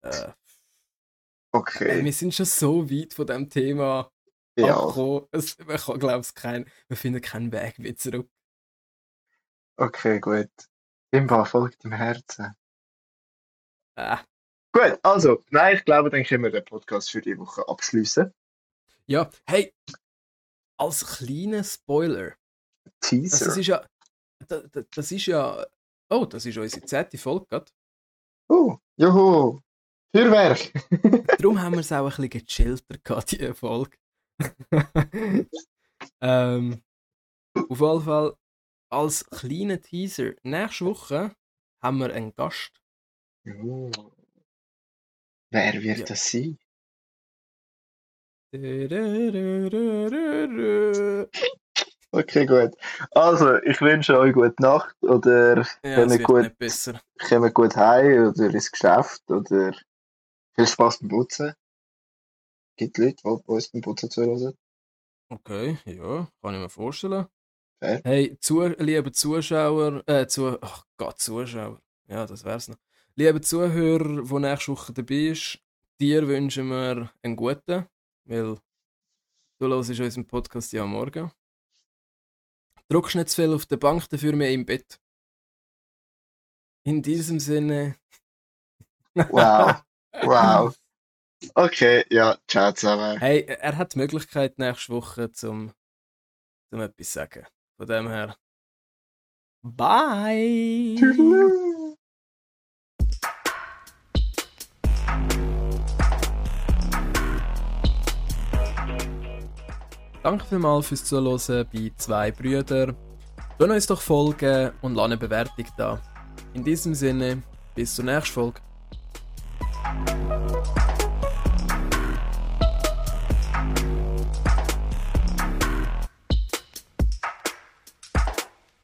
Äh, Okay, wir sind schon so weit von dem Thema ja, abgekommen. Es, man kann, glaube kein, wir finden keinen Weg wieder zurück. okay, gut. Imba folgt im Herzen. Äh, Gut, also, nein, ich glaube, dann können wir den Podcast für die Woche abschließen. ja, hey, als kleiner Spoiler. Also, Teaser. das ist ja, das, das ist ja, oh, das ist unsere zehnte Folge gerade. Oh, juhu, Feuerwerk. Darum haben wir es auch ein bisschen gechillter gehabt, die Folge. ähm, auf jeden Fall, als kleiner Teaser, nächste Woche haben wir einen Gast. Oh. Wer wird Ja. das sein? Okay, gut. Also, ich wünsche euch gute Nacht oder Ja, kommt es gut, kommt gut heim oder ins Geschäft oder viel Spaß beim Putzen. Gibt Leute, die uns beim Putzen zuhören. Okay, ja, kann ich mir vorstellen. Fair. Hey, zu, liebe Zuschauer, äh, zu, ach Gott, Zuschauer, ja, das wär's noch. Liebe Zuhörer, die nächste Woche dabei ist, dir wünschen wir einen guten, weil du hörst unseren Podcast ja am Morgen. Druckst nicht zu viel auf der Bank, dafür mehr im Bett. In diesem Sinne. Wow. Wow. Okay, ja, ciao zusammen. Hey, er hat die Möglichkeit nächste Woche zum, zum etwas sagen. Von dem her. Bye! Tschüss. Danke vielmals fürs Zuhören bei zwei Brüdern. Lasst uns doch folgen und lasst eine Bewertung da. In diesem Sinne, bis zur nächsten Folge.